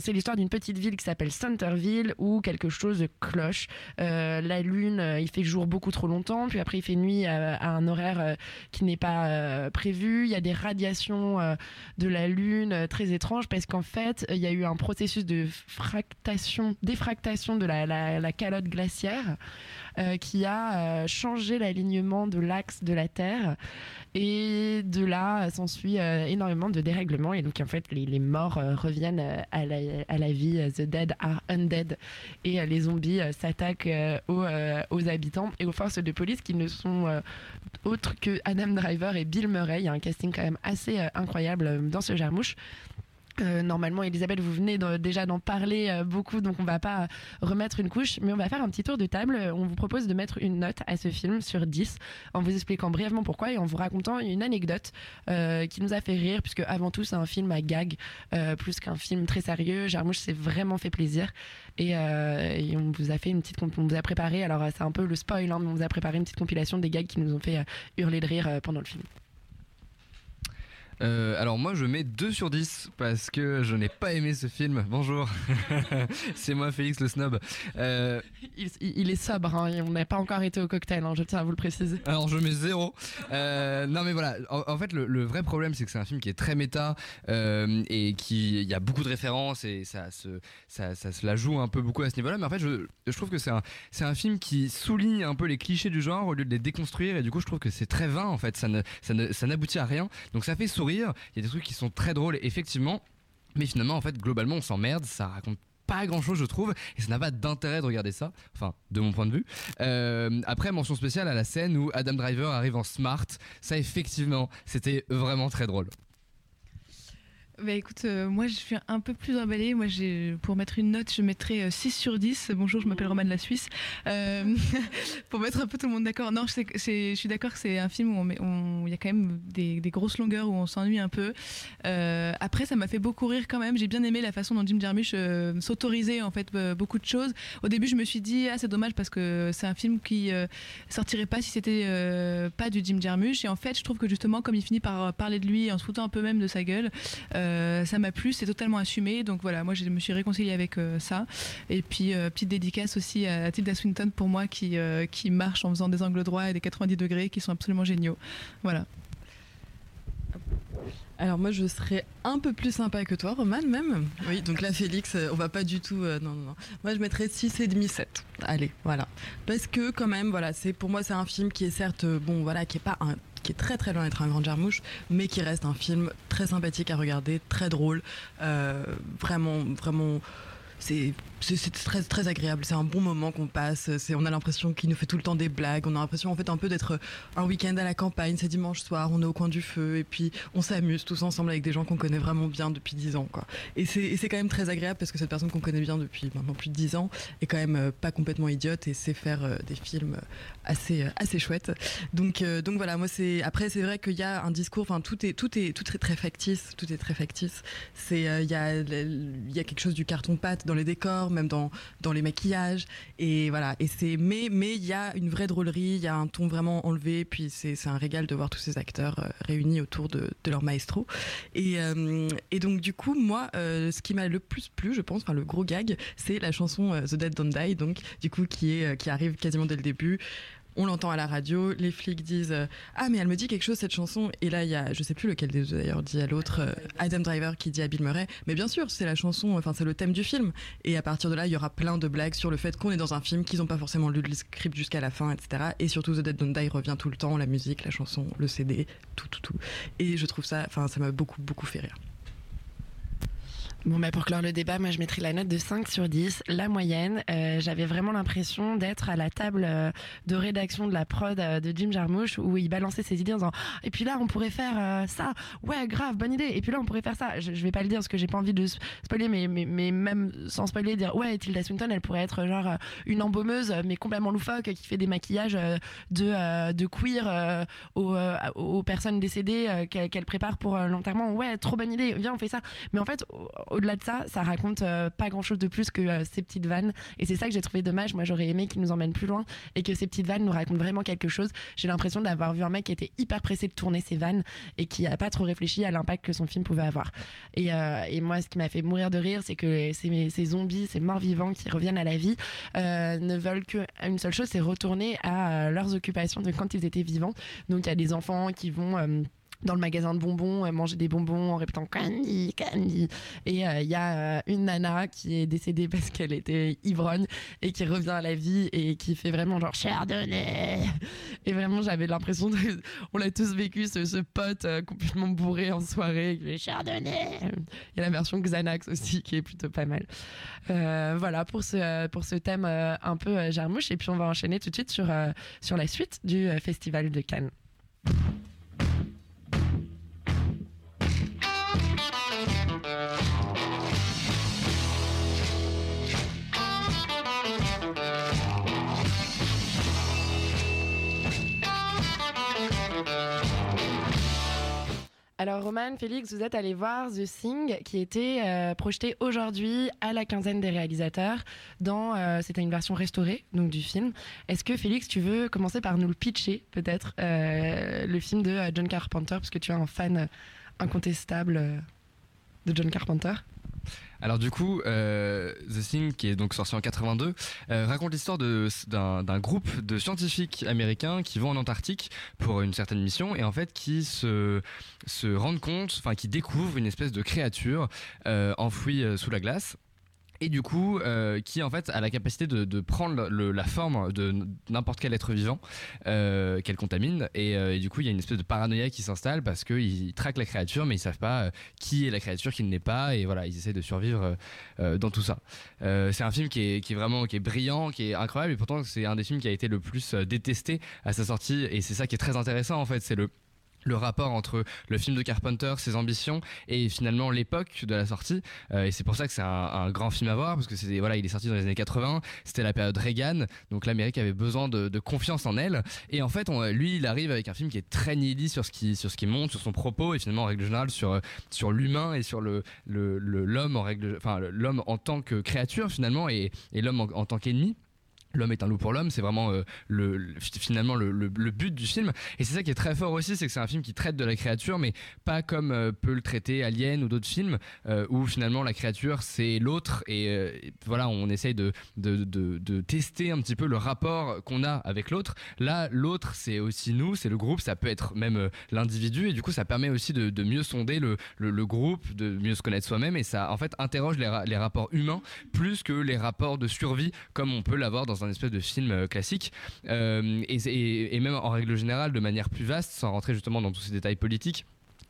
C'est l'histoire d'une petite ville qui s'appelle Centerville, où quelque chose cloche. Euh, la lune, euh, il fait jour beaucoup trop longtemps, puis après il fait nuit à, un horaire euh, qui n'est pas euh, prévu. Il y a des radiations euh, de la lune euh, très étranges, parce qu'en fait, il y a eu un processus de fractation, défractation de la, calotte glaciaire euh, qui a euh, changé l'alignement de l'axe de la Terre. Et de là euh, s'ensuit euh, énormément de dérèglements. Et donc, en fait, les, morts euh, reviennent à la, à la vie. The dead are undead. Et les zombies s'attaquent aux, aux habitants et aux forces de police qui ne sont autres que Adam Driver et Bill Murray. Il y a un casting quand même assez incroyable dans ce jarmouche. Euh, normalement, Elisabeth, vous venez déjà d'en parler euh, beaucoup, donc on va pas remettre une couche, mais on va faire un petit tour de table. On vous propose de mettre une note à ce film sur 10, en vous expliquant brièvement pourquoi et en vous racontant une anecdote euh, qui nous a fait rire, puisque avant tout, c'est un film à gag, euh, plus qu'un film très sérieux. Jarmouche s'est vraiment fait plaisir. Et, euh, on vous a fait une petite, on vous a préparé, alors euh, c'est un peu le spoil, hein, mais on vous a préparé une petite compilation des gags qui nous ont fait euh, hurler de rire euh, pendant le film. Euh, alors moi je mets 2 sur 10 parce que je n'ai pas aimé ce film. Bonjour, c'est moi Félix le snob. Euh, Il, il est sobre, hein, on n'a pas encore été au cocktail, hein, je tiens à vous le préciser. alors je mets 0. Euh, non mais voilà, en, en fait le, le vrai problème c'est que c'est un film qui est très méta et qui il y a beaucoup de références et ça se, ça, ça se la joue un peu beaucoup à ce niveau-là. Mais en fait je, je trouve que c'est un, c'est un film qui souligne un peu les clichés du genre au lieu de les déconstruire et du coup je trouve que c'est très vain en fait, ça ne, ça ne, ça n'aboutit à rien. Donc ça fait sourire, il y a des trucs qui sont très drôles effectivement. Mais finalement, en fait, globalement, on s'emmerde, ça raconte pas grand chose je trouve. Et ça n'a pas d'intérêt de regarder ça. Enfin de mon point de vue. Euh, après mention spéciale à la scène où Adam Driver arrive en smart. Ça effectivement c'était vraiment très drôle Bah écoute, euh, moi je suis un peu plus emballée. Moi, j'ai, pour mettre une note, je mettrais euh, 6 sur 10. Bonjour, je m'appelle Romane la Suisse. Euh, pour mettre un peu tout le monde d'accord. Non, je, suis d'accord que c'est un film où on met- on- il y a quand même des, des grosses longueurs où on s'ennuie un peu. Euh, après, ça m'a fait beaucoup rire quand même. J'ai bien aimé la façon dont Jim Jarmusch euh, s'autorisait en fait euh, beaucoup de choses. Au début, je me suis dit, ah, c'est dommage parce que c'est un film qui euh, sortirait pas si c'était euh, pas du Jim Jarmusch. Et en fait, je trouve que justement, comme il finit par euh, parler de lui en se foutant un peu même de sa gueule, euh, ça m'a plu, c'est totalement assumé. Donc voilà, moi je me suis réconciliée avec euh, ça. Et puis euh, petite dédicace aussi à Tilda Swinton pour moi qui, qui marche en faisant des angles droits et des 90 degrés qui sont absolument géniaux. Voilà. Alors moi je serais un peu plus sympa que toi Roman même. Oui donc là Félix on va pas du tout non non non. Moi je mettrais 6 et demi 7. Allez voilà. Parce que quand même voilà c'est pour moi c'est un film qui est certes bon voilà qui est pas un qui est très très loin d'être un grand jarmouche mais qui reste un film très sympathique à regarder très drôle euh, vraiment vraiment c'est c'est très très agréable. C'est un bon moment qu'on passe. C'est on a l'impression qu'il nous fait tout le temps des blagues. On a l'impression en fait un peu d'être un week-end à la campagne. C'est dimanche soir. On est au coin du feu. Et puis on s'amuse tous ensemble avec des gens qu'on connaît vraiment bien depuis 10 ans quoi. Et c'est quand même très agréable parce que cette personne qu'on connaît bien depuis maintenant plus de 10 ans est quand même euh, pas complètement idiote et sait faire euh, des films assez euh, assez chouettes. Donc donc voilà. Moi c'est après c'est vrai qu'il y a un discours enfin tout est tout est tout est très factice. Tout est très factice. C'est il y a il y a quelque chose du carton pâte dans les décors même dans dans les maquillages. Et voilà. Et c'est mais mais il y a une vraie drôlerie il y a un ton vraiment enlevé puis c'est c'est un régal de voir tous ces acteurs euh, réunis autour de, de leur maestro. Et euh, et donc du coup moi euh, ce qui m'a le plus plu je pense enfin le gros gag c'est la chanson The Dead Don't Die donc du coup qui est qui arrive quasiment dès le début on l'entend à la radio, les flics disent euh, Ah, mais elle me dit quelque chose cette chanson. Et là, il y a, je sais plus lequel des deux d'ailleurs dit à l'autre, euh, Adam Driver qui dit à Bill Murray Mais bien sûr, c'est la chanson, enfin, c'est le thème du film. Et à partir de là, il y aura plein de blagues sur le fait qu'on est dans un film, qu'ils n'ont pas forcément lu le script jusqu'à la fin, etc. Et surtout, The Dead Don't Die revient tout le temps, la musique, la chanson, le CD, tout, tout, tout. Et je trouve ça, enfin, ça m'a beaucoup, beaucoup fait rire. Bon, bah pour clore le débat, moi je mettrais la note de 5 sur 10, la moyenne. Euh, J'avais vraiment l'impression d'être à la table euh, de rédaction de la prod euh, de Jim Jarmusch où il balançait ses idées en disant Et puis là, on pourrait faire ça. Ouais, grave, bonne idée. Et puis là, on pourrait faire ça. Je, je vais pas le dire parce que j'ai pas envie de spoiler, mais, même sans spoiler, dire Ouais, Tilda Swinton, elle pourrait être genre une embaumeuse, mais complètement loufoque, qui fait des maquillages de, de queer aux, personnes décédées qu'elle prépare pour l'enterrement. Ouais, trop bonne idée, viens, on fait ça. Mais en fait, au- au-delà de ça, ça raconte euh, pas grand-chose de plus que euh, ces petites vannes. Et c'est ça que j'ai trouvé dommage. Moi, j'aurais aimé qu'ils nous emmènent plus loin et que ces petites vannes nous racontent vraiment quelque chose. J'ai l'impression d'avoir vu un mec qui était hyper pressé de tourner ses vannes et qui a pas trop réfléchi à l'impact que son film pouvait avoir. Et, euh, moi, ce qui m'a fait mourir de rire, c'est que ces, ces zombies, ces morts vivants qui reviennent à la vie, ne veulent qu'une seule chose, c'est retourner à leurs occupations de quand ils étaient vivants. Donc, il y a des enfants qui vont... dans le magasin de bonbons, euh, manger des bonbons en répétant candy, candy. Et euh, il y a euh, une nana qui est décédée parce qu'elle était ivrogne et qui revient à la vie et qui fait vraiment genre chardonnay. Et vraiment, j'avais l'impression de. On l'a tous vécu, ce, ce pote euh, complètement bourré en soirée qui fait chardonnay. Il y a la version Xanax aussi qui est plutôt pas mal. Voilà pour ce, pour ce thème un peu jarmouche. Et puis on va enchaîner tout de suite sur, sur la suite du Festival de Cannes. Alors Roman, Félix, vous êtes allé voir The Thing qui était euh, projeté aujourd'hui à la quinzaine des réalisateurs euh, c'était une version restaurée donc du film. Est-ce que Félix, tu veux commencer par nous le pitcher peut-être euh, le film de John Carpenter parce que tu es un fan incontestable de John Carpenter? Alors du coup, euh, The Thing, qui est donc sorti en 82, euh, raconte l'histoire d'un groupe de scientifiques américains qui vont en Antarctique pour une certaine mission et en fait qui se, rendent compte, enfin qui découvrent une espèce de créature euh, enfouie sous la glace. Et du coup, euh, qui en fait a la capacité de, prendre la forme de n'importe quel être vivant euh, qu'elle contamine. Et, euh, et du coup, il y a une espèce de paranoïa qui s'installe parce qu'ils traquent la créature, mais ils savent pas qui est la créature, qui ne l'est pas. Et voilà, ils essaient de survivre dans tout ça. C'est un film qui est, qui est vraiment qui est brillant, qui est incroyable. Et pourtant, c'est un des films qui a été le plus détesté à sa sortie. Et c'est ça qui est très intéressant en fait. C'est le le rapport entre le film de Carpenter, ses ambitions et finalement l'époque de la sortie. Euh, et c'est pour ça que c'est un, grand film à voir parce que c'est voilà, il est sorti dans les années 80. C'était la période Reagan, donc l'Amérique avait besoin de, confiance en elle. Et en fait, lui, il arrive avec un film qui est très nihiliste sur ce qui sur ce qui monte, sur son propos et finalement en règle générale sur sur l'humain et sur le l'homme en enfin l'homme en tant que créature finalement et, l'homme en tant qu'ennemi. L'homme est un loup pour l'homme, c'est vraiment euh, le, le- finalement le, but du film. Et c'est ça qui est très fort aussi, c'est que c'est un film qui traite de la créature, mais pas comme euh, peut le traiter Alien ou d'autres films, euh, où finalement la créature c'est l'autre. Et, voilà, on essaye de, de, de- tester un petit peu le rapport qu'on a avec l'autre. Là, l'autre c'est aussi nous, c'est le groupe, ça peut être même l'individu. Et du coup, ça permet aussi de, de mieux sonder le, le- groupe, de mieux se connaître soi-même. Et ça en fait interroge les, les rapports humains plus que les rapports de survie comme on peut l'avoir dans un espèce de film euh, classique. Euh, et, même en règle générale, de manière plus vaste, sans rentrer justement dans tous ces détails politiques.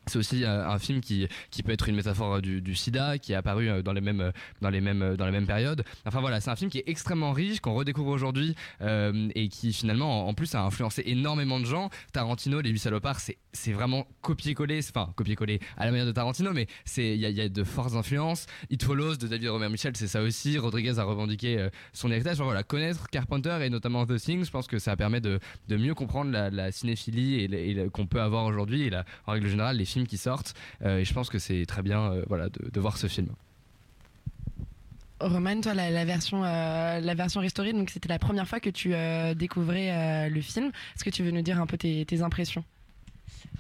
C'est aussi euh, un film qui, qui peut être une métaphore euh, du, sida, qui est apparu euh, dans les mêmes, dans les mêmes, dans les mêmes périodes. Enfin voilà, c'est un film qui est extrêmement riche, qu'on redécouvre aujourd'hui et qui finalement, en, plus, a influencé énormément de gens. Tarantino, Les Huit Salopards, c'est, c'est vraiment copier-coller, enfin copier-coller à la manière de Tarantino, mais c'est, il y, a- de fortes influences. It Follows de David Robert Mitchell, c'est ça aussi. Rodriguez a revendiqué son héritage. Enfin, voilà, connaître Carpenter et notamment The Thing, je pense que ça permet de, de mieux comprendre la, cinéphilie et, qu'on peut avoir aujourd'hui et en règle générale les films qui sortent. Euh, et je pense que c'est très bien euh, voilà, de, voir ce film. Roman, toi, la, version, euh, version restaurée, c'était la première fois que tu découvrais le film. Est-ce que tu veux nous dire un peu tes impressions?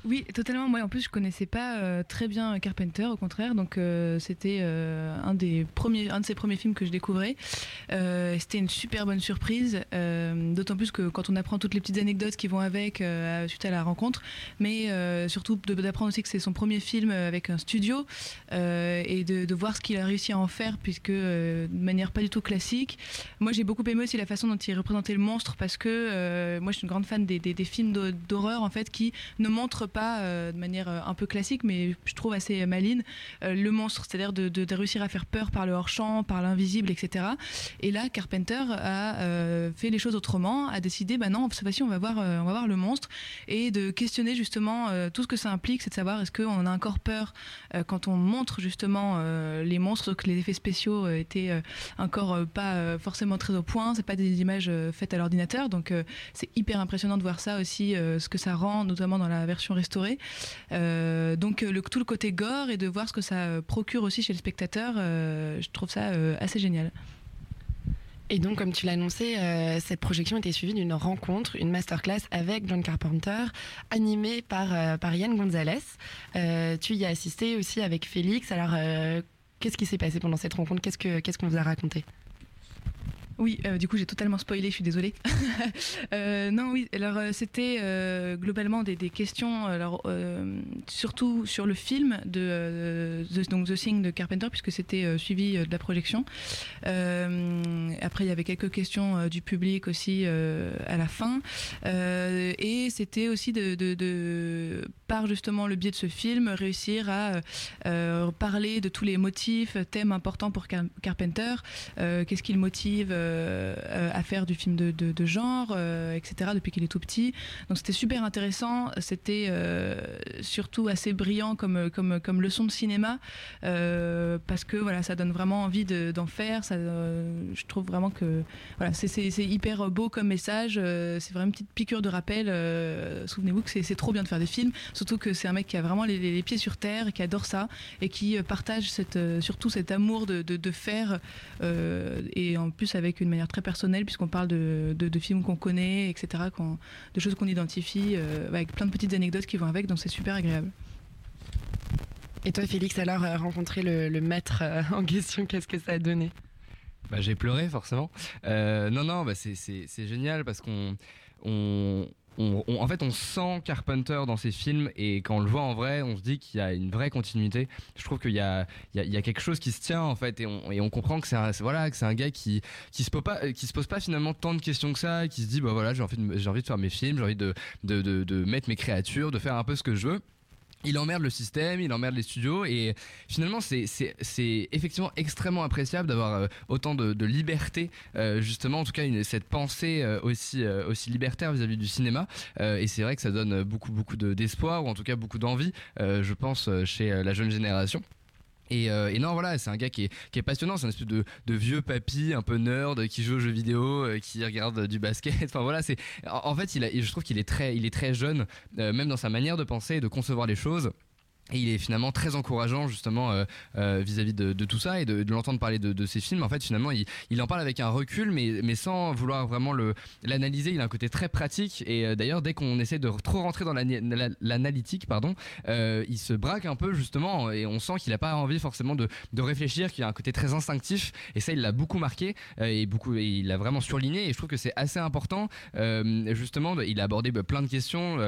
Oui, totalement. Moi, en plus, je connaissais pas euh, très bien Carpenter, au contraire. Donc, euh, c'était euh, un des premiers, un de ses premiers films que je découvrais. C'était une super bonne surprise, d'autant plus que quand on apprend toutes les petites anecdotes qui vont avec suite à la rencontre, mais surtout d'apprendre aussi que c'est son premier film avec un studio et de, voir ce qu'il a réussi à en faire, puisque de manière pas du tout classique. Moi, j'ai beaucoup aimé aussi la façon dont il représentait le monstre, parce que moi, je suis une grande fan des, des- films d'hor- d'horreur en fait qui ne montre pas euh, de manière euh, un peu classique, mais je trouve assez maligne, euh, le monstre, c'est-à-dire de, réussir à faire peur par le hors-champ, par l'invisible, etc. Et là, Carpenter a euh, fait les choses autrement, a décidé, bah non, cette fois-ci, on va voir, on va voir le monstre, et de questionner justement tout ce que ça implique, c'est de savoir est-ce qu'on a encore peur quand on montre justement les monstres, que les effets spéciaux étaient encore pas forcément très au point, c'est pas des images faites à l'ordinateur, donc c'est hyper impressionnant de voir ça aussi, ce que ça rend, notamment dans la version restaurée. Euh, donc euh, tout le côté gore et de voir ce que ça euh, procure aussi chez le spectateur, je trouve ça assez génial. Et donc, comme tu l'as annoncé, cette projection était suivie d'une rencontre, une masterclass avec John Carpenter, animée par, Yann Gonzalez. Tu y as assisté aussi avec Félix. Alors, qu'est-ce qui s'est passé pendant cette rencontre? Qu'est-ce que qu'est-ce qu'on vous a raconté? Oui, euh, du coup j'ai totalement spoilé, je suis désolée. Euh, non, oui, alors euh, c'était globalement des, questions, alors surtout sur le film de The, donc The Thing de Carpenter, puisque c'était suivi de la projection. Après, il y avait quelques questions du public aussi à la fin, et c'était aussi de, par justement le biais de ce film, réussir à parler de tous les motifs, thèmes importants pour Car- Carpenter, qu'est-ce qui le motive à faire du film de, genre, euh, etc. depuis qu'il est tout petit. Donc c'était super intéressant, c'était euh, surtout assez brillant comme, comme, comme leçon de cinéma, euh, parce que voilà, ça donne vraiment envie de- d'en faire. Euh, je trouve vraiment que voilà, c'est- hyper beau comme message, euh, c'est vraiment une petite piqûre de rappel. euh, Souvenez-vous que c'est trop bien de faire des films, surtout que c'est un mec qui a vraiment les, pieds sur terre, qui adore ça et qui euh, partage cette, euh, surtout cet amour de, de, faire euh, et en plus avec une manière très personnelle puisqu'on parle de, de, de films qu'on connaît, etc., de choses qu'on identifie euh, avec plein de petites anecdotes qui vont avec, donc c'est super agréable. Et toi, Félix, alors, euh, rencontrer le, le maître euh, en question, qu'est-ce que ça a donné? Bah, j'ai pleuré forcément. Euh, non, non, bah, c'est- c'est c'est génial parce qu'on. On, on- en fait, on sent Carpenter dans ses films et quand on le voit en vrai, on se dit qu'il y a une vraie continuité. Je trouve qu'il y a, quelque chose qui se tient en fait et on, comprend que c'est un, voilà, que c'est un gars qui, qui, se pose pas, finalement tant de questions que ça, qui se dit bah voilà, j'ai envie, de, de faire mes films, j'ai envie de mettre mes créatures, de faire un peu ce que je veux il emmerde le système, il emmerde les studios et finalement c'est- effectivement extrêmement appréciable d'avoir euh, autant de, liberté euh, justement en tout cas cette pensée euh, aussi, aussi libertaire vis-à-vis du cinéma et c'est vrai que ça donne beaucoup beaucoup de- d'espoir ou en tout cas beaucoup d'envie je pense chez la jeune génération. Et, euh, et non, voilà, c'est un gars qui est, passionnant. C'est un espèce de, vieux papy un peu nerd qui joue aux jeux vidéo, euh, qui regarde du basket. Enfin voilà, c'est en, fait, il je trouve qu'il est très, il est très jeune, euh, même dans sa manière de penser et de concevoir les choses. Et il est finalement très encourageant justement euh, euh, vis-à-vis de, tout ça et de, l'entendre parler de, de ses films. En fait, finalement, il, en parle avec un recul, mais, sans vouloir vraiment l'analyser. Il a un côté très pratique. Et euh, d'ailleurs, dès qu'on essaie de trop rentrer dans l'analytique, pardon, il se braque un peu justement, et on sent qu'il n'a pas envie forcément de, réfléchir, qu'il a un côté très instinctif. Et ça, il l'a beaucoup marqué et beaucoup, il l'a vraiment surligné. Et je trouve que c'est assez important. Justement, il a abordé bah, plein de questions.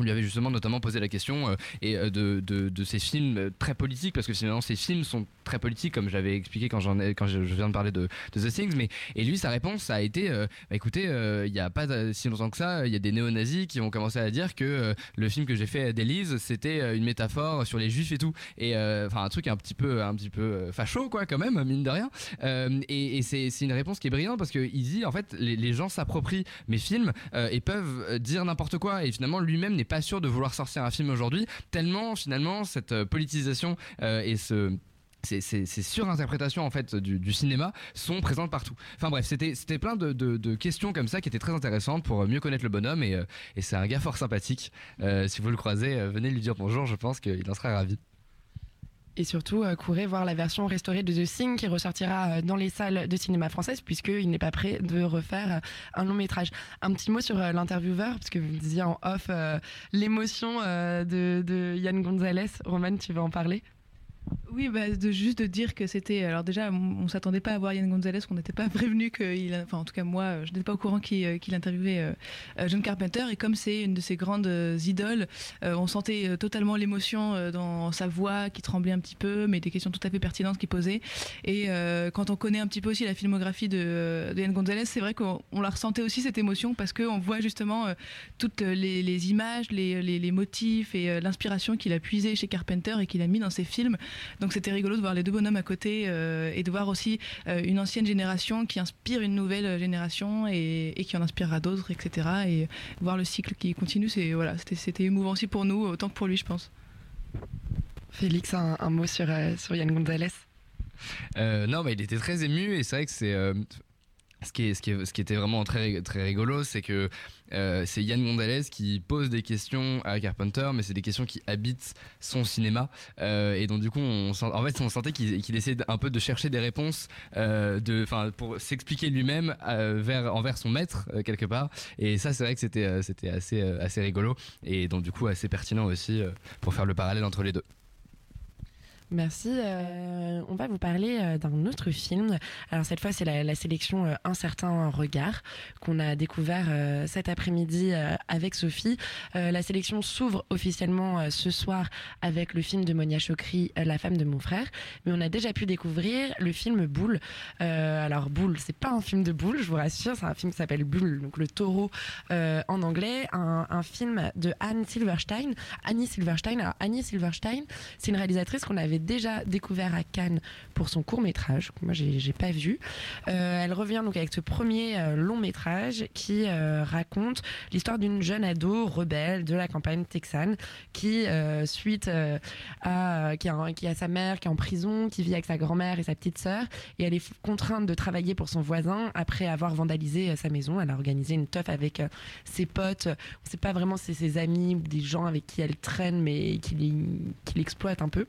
On lui avait justement notamment posé la question euh, euh, de, de, de ces films euh, très politiques parce que finalement ces films sont très politiques comme j'avais expliqué quand j'en ai quand je, viens de parler de, The Things mais et lui sa réponse a été euh, bah, écoutez euh, il n'y a pas si longtemps que ça il y a des néo-nazis qui ont commencé à dire que euh, le film que j'ai fait d'Élise c'était euh, une métaphore sur les juifs et tout. Et euh, enfin un truc un petit peu un petit peu euh, facho quoi quand même mine de rien. Euh, et, c'est une réponse qui est brillante parce que il dit en fait les, les gens s'approprient mes films euh, et peuvent euh, dire n'importe quoi. Et finalement lui-même n'est pas sûr de vouloir sortir un film aujourd'hui tellement finalement cette euh, politisation euh, et ce ces, surinterprétations en fait du, cinéma sont présentes partout. Enfin bref, c'était plein de, questions comme ça qui étaient très intéressantes pour mieux connaître le bonhomme et, euh, c'est un gars fort sympathique. Euh, si vous le croisez, euh, venez lui dire bonjour, je pense qu'il en sera ravi. Et surtout, courez voir la version restaurée de The Thing qui ressortira dans les salles de cinéma françaises, puisqu'il n'est pas prêt de refaire un long métrage. Un petit mot sur euh, l'intervieweur, parce que vous me disiez en off l'émotion de, de Yann Gonzalez. Roman, tu veux en parler? Oui, bah, de, juste de dire que c'était. Alors, déjà, on, on s'attendait pas à voir Yann Gonzalez, on n'était pas prévenu qu'il. Enfin, en tout cas, moi, je n'étais pas au courant qu'il euh, interviewait euh, euh, John Carpenter. Et comme c'est une de ses grandes idoles, on sentait totalement l'émotion dans sa voix qui tremblait un petit peu, mais des questions tout à fait pertinentes qu'il posait. Et quand on connaît un petit peu aussi la filmographie de, de Yann Gonzalez, c'est vrai qu'on on la ressentait aussi cette émotion parce qu'on voit justement toutes les, images, les, les- motifs et l'inspiration qu'il a puisé chez Carpenter et qu'il a mis dans ses films. Donc c'était rigolo de voir les deux bonhommes à côté euh, et de voir aussi euh, une ancienne génération qui inspire une nouvelle génération et, et qui en inspirera d'autres, etc. Et voir le cycle qui continue, c'est voilà, c'était c'était émouvant aussi pour nous autant que pour lui, je pense. Félix, un, un mot sur, euh, sur Yann Gonzalez? Euh, non, bah, il était très ému et c'est vrai que c'est. euh, ce qui, était vraiment très, très rigolo, c'est que euh, c'est Yann Gonzalez qui pose des questions à Carpenter, mais c'est des questions qui habitent son cinéma. Euh, et donc, du coup, on, en fait, on sentait qu'il essayait un peu de chercher des réponses euh, pour s'expliquer lui-même vers, envers son maître, quelque part. Et ça, c'est vrai que c'était assez, assez rigolo. Et donc, du coup, assez pertinent aussi pour faire le parallèle entre les deux. Merci. Euh, on va vous parler euh, d'un autre film. Alors cette fois, c'est la, sélection euh, Un certain regard qu'on a découvert euh, cet après-midi euh, avec Sophie. Euh, la sélection s'ouvre officiellement euh, ce soir avec le film de Monia Chokri, euh, La femme de mon frère. Mais on a déjà pu découvrir le film Boule. Euh, alors Boule, c'est pas un film de boule, je vous rassure, c'est un film qui s'appelle Bulle, donc le taureau euh, en anglais. Un, un film de Anne Silverstein. Annie Silverstein. Alors Annie Silverstein, c'est une réalisatrice qu'on avait déjà découvert à Cannes pour son court métrage. que Moi, j'ai pas vu. Euh, elle revient donc avec ce premier euh, long métrage qui euh, raconte l'histoire d'une jeune ado rebelle de la campagne texane qui, suite à qui a, sa mère qui est en prison, qui vit avec sa grand-mère et sa petite sœur, et elle est contrainte de travailler pour son voisin après avoir vandalisé sa maison. Elle a organisé une teuf avec ses potes. On sait pas vraiment si c'est ses amis ou des gens avec qui elle traîne, mais qui l'exploitent un peu.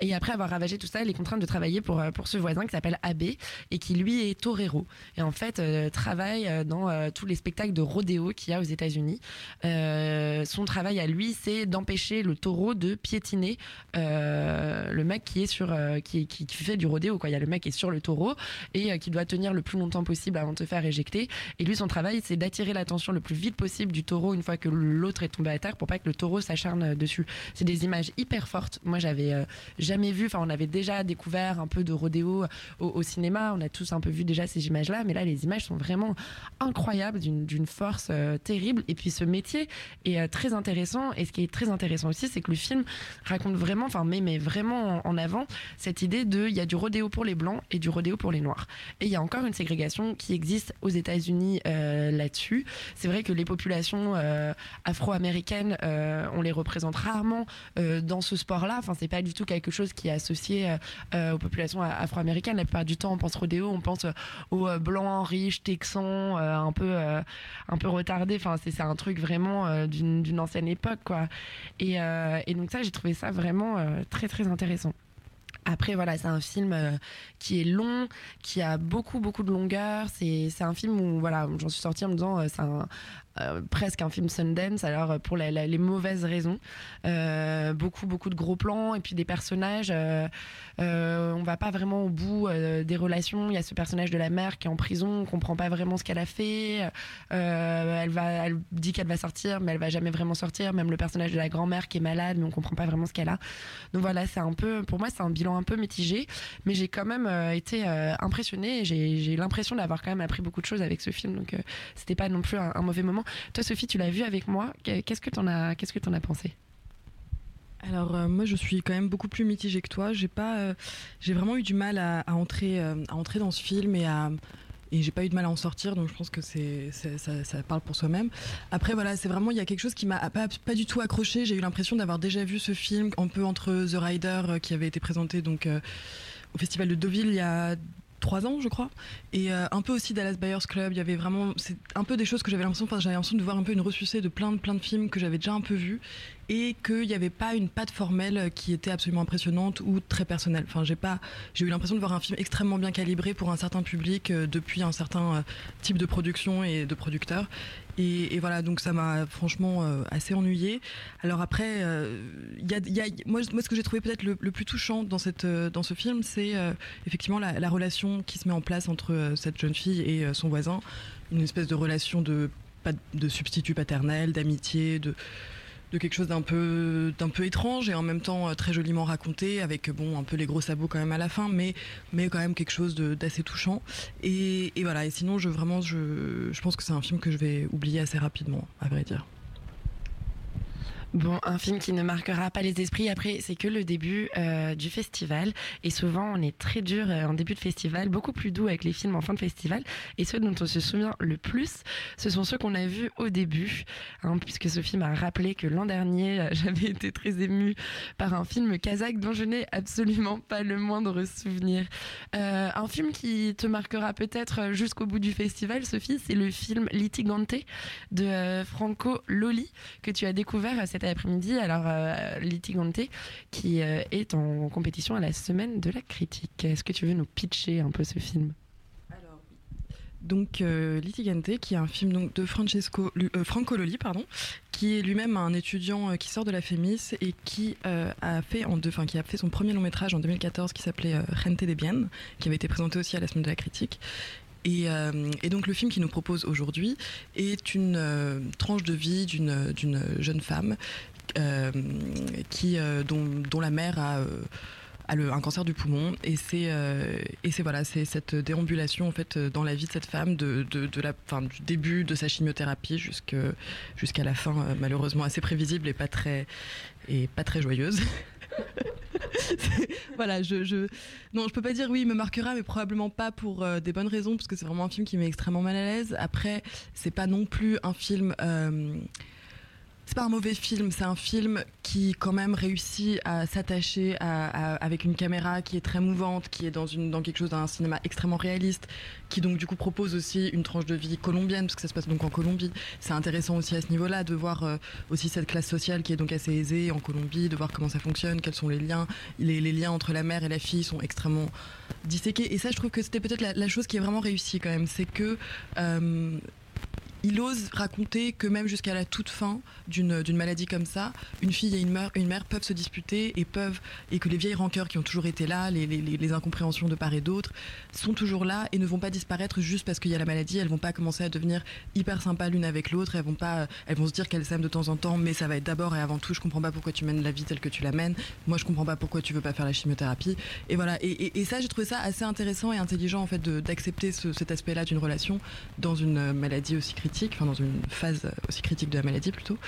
Et après avoir ravagé tout ça, elle est contrainte de travailler pour, euh, pour ce voisin qui s'appelle Abbé et qui lui est torero. Et en fait, euh, travaille euh, dans tous les spectacles de rodéo qu'il y a aux États-Unis. Son travail à lui, c'est d'empêcher le taureau de piétiner le mec qui est sur qui, qui, fait du rodéo. Il y a le mec qui est sur le taureau et qui doit tenir le plus longtemps possible avant de se faire éjecter. Et lui, son travail, c'est d'attirer l'attention le plus vite possible du taureau une fois que l'autre est tombé à terre pour pas que le taureau s'acharne dessus. C'est des images hyper fortes. Moi, j'avais euh, jamais vu. Enfin, on avait déjà découvert un peu de rodéo au, au cinéma. On a tous un peu vu déjà ces images-là, mais là, les images sont vraiment incroyables, d'une force euh, terrible. Et puis, ce métier est euh, très intéressant. Et ce qui est très intéressant aussi, c'est que le film raconte vraiment, enfin, met, vraiment en avant cette idée de il y a du rodéo pour les blancs et du rodéo pour les noirs. Et il y a encore une ségrégation qui existe aux États-Unis euh, là-dessus. C'est vrai que les populations euh, afro-américaines, euh, on les représente rarement euh, dans ce sport-là. Enfin, c'est pas du tout quelque chose qui est associé euh, euh, aux populations afro-américaines. La plupart du temps, on pense rodéo, on pense euh, aux blancs riches, texans, un peu, un peu retardés. Enfin, c'est un truc vraiment d'une ancienne époque, quoi. Et, et donc ça, j'ai trouvé ça vraiment très très intéressant. Après, voilà, c'est un film qui est long, qui a beaucoup, beaucoup de longueur. C'est un film où, voilà, j'en suis sortie en me disant, c'est un- euh, presque un film Sundance, alors euh, pour les mauvaises raisons. Euh, beaucoup, beaucoup de gros plans et puis des personnages. euh, on va pas vraiment au bout des relations. Il y a ce personnage de la mère qui est en prison, on comprend pas vraiment ce qu'elle a fait. Elle, va, elle dit qu'elle va sortir, mais elle va jamais vraiment sortir. Même le personnage de la grand-mère qui est malade, mais on comprend pas vraiment ce qu'elle a. Donc voilà, c'est un peu, pour moi, c'est un bilan un peu mitigé, mais j'ai quand même été impressionnée. J'ai l'impression d'avoir quand même appris beaucoup de choses avec ce film, donc c'était pas non plus un mauvais moment. Toi, Sophie, tu l'as vu avec moi. Qu'est-ce que t'en as, qu'est-ce que t'en as pensé Alors euh, moi je suis quand même beaucoup plus mitigée que toi. J'ai pas, euh, j'ai vraiment eu du mal à, entrer, euh, à entrer dans ce film et j'ai pas eu de mal à en sortir donc je pense que ça, parle pour soi-même. Après voilà c'est vraiment il y a quelque chose qui m'a pas, du tout accroché. J'ai eu l'impression d'avoir déjà vu ce film un peu entre The Rider qui avait été présenté donc au festival de Deauville il y a trois ans je crois. Et euh, un peu aussi Dallas Buyers Club il y avait vraiment c'est un peu des choses que j'avais l'impression enfin j'avais l'impression de voir un peu une ressucée de plein de plein de films que j'avais déjà un peu vus et qu'il n'y avait pas une patte formelle qui était absolument impressionnante ou très personnelle. Enfin, j'ai pas, j'ai eu l'impression de voir un film extrêmement bien calibré pour un certain public euh, depuis un certain euh, type de production et de producteur. Et, voilà, donc ça m'a franchement euh, assez ennuyé. Alors après, moi, ce que j'ai trouvé peut-être le, plus touchant dans, ce film, c'est effectivement la, la relation qui se met en place entre cette jeune fille et son voisin. Une espèce de relation de substitut paternel, d'amitié, de de quelque chose d'un peu d'un peu étrange et en même temps euh, très joliment raconté avec bon un peu les gros sabots quand même à la fin mais mais quand même quelque chose d'assez touchant. Et, et voilà. Et sinon je vraiment je, je pense que c'est un film que je vais oublier assez rapidement à vrai dire Bon, un film qui ne marquera pas les esprits après, c'est que le début euh, du festival. Et souvent, on est très dur euh, en début de festival, beaucoup plus doux avec les films en fin de festival. Et ceux dont on se souvient le plus, ce sont ceux qu'on a vus au début. hein, puisque Sophie m'a rappelé que l'an dernier, euh, j'avais été très émue par un film kazakh dont je n'ai absolument pas le moindre souvenir. Un film qui te marquera peut-être jusqu'au bout du festival, Sophie, c'est le film Litigante de Franco Loli que tu as découvert euh, après-midi. Alors, euh, Litigante qui euh, est en compétition à la semaine de la critique. Est-ce que tu veux nous pitcher un peu ce film? Donc euh, Litigante qui est un film donc de Francesco euh, Franco Loli pardon qui est lui-même un étudiant qui sort de la Fémis et qui a fait en deux, enfin qui a fait son premier long métrage en 2014 qui s'appelait Gente de Bien qui avait été présenté aussi à la semaine de la critique et, euh, et donc le film qu'il nous propose aujourd'hui est une euh, tranche de vie d'une jeune femme euh, qui dont, dont la mère a a le- un cancer du poumon. Et c'est voilà cette déambulation en fait dans la vie de cette femme de, de, de la fin du début de sa chimiothérapie jusque jusqu'à la fin malheureusement assez prévisible et pas très et pas très joyeuse voilà, je, je non, je peux pas dire oui, il me marquera, mais probablement pas pour euh, des bonnes raisons, parce que c'est vraiment un film qui met extrêmement mal à l'aise. Après, c'est pas non plus un film. euh, c'est pas un mauvais film, c'est un film qui quand même réussit à s'attacher avec une caméra qui est très mouvante, qui est dans, une, quelque chose d'un cinéma extrêmement réaliste, qui donc du coup propose aussi une tranche de vie colombienne, parce que ça se passe donc en Colombie. C'est intéressant aussi à ce niveau-là de voir euh, aussi cette classe sociale qui est donc assez aisée en Colombie, de voir comment ça fonctionne, quels sont les liens. Les, liens entre la mère et la fille sont extrêmement disséqués. Et ça, je trouve que c'était peut-être la, la chose qui est vraiment réussie quand même, c'est que euh, il ose raconter que même jusqu'à la toute fin d'une maladie comme ça, une fille et une mère, une mère peuvent se disputer et peuvent et que les vieilles rancœurs qui ont toujours été là, les, les- incompréhensions de part et d'autre, sont toujours là et ne vont pas disparaître juste parce qu'il y a la maladie. Elles vont pas commencer à devenir hyper sympas l'une avec l'autre. Elles vont pas, elles vont se dire qu'elles s'aiment de temps en temps, mais ça va être d'abord et avant tout. Je comprends pas pourquoi tu mènes la vie telle que tu la mènes. Moi, je comprends pas pourquoi tu veux pas faire la chimiothérapie. Et voilà. Et, ça, j'ai trouvé ça assez intéressant et intelligent en fait d'accepter ce- cet aspect-là d'une relation dans une maladie aussi critique, enfin dans une phase euh, aussi critique de la maladie plutôt.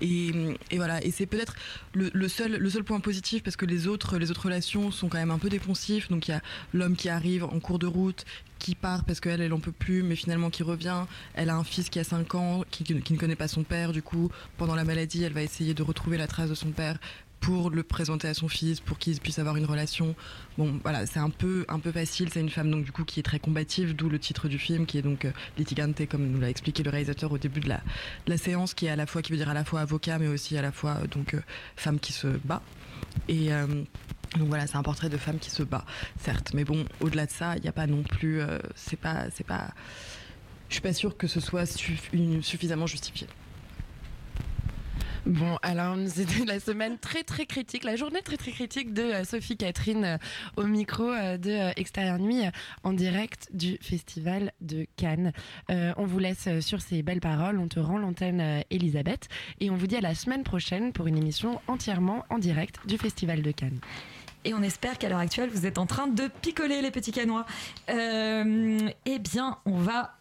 Et, voilà. Et c'est peut-être le, seul le seul point positif parce que les autres les autres relations sont quand même un peu dépensifs. Donc il y a l'homme qui arrive en cours de route qui part parce qu'elle, elle en peut plus, mais finalement qui revient. Elle a un fils qui a 5 ans, qui ne connaît pas son père. Du coup, pendant la maladie, elle va essayer de retrouver la trace de son père pour le présenter à son fils, pour qu'ils puissent avoir une relation. Bon, voilà, c'est un peu, un peu facile. C'est une femme donc du coup qui est très combative, d'où le titre du film, qui est donc euh, litigante, comme nous l'a expliqué le réalisateur au début de la, séance, qui est à la fois, qui veut dire à la fois avocat, mais aussi à la fois euh, donc euh, femme qui se bat. Et donc voilà, c'est un portrait de femme qui se bat, certes, mais bon, au-delà de ça, il n'y a pas non plus, c'est pas, c'est pas, je suis pas sûre que ce soit suffisamment justifié. Bon, alors c'était la semaine très très critique, la journée très très critique de euh, Sophie Catherine euh, au micro euh, de Extérieur Nuit en direct du Festival de Cannes. On vous laisse sur ces belles paroles, on te rend l'antenne Elisabeth et on vous dit à la semaine prochaine pour une émission entièrement en direct du Festival de Cannes. Et on espère qu'à l'heure actuelle, vous êtes en train de picoler les petits canois. Eh bien, on va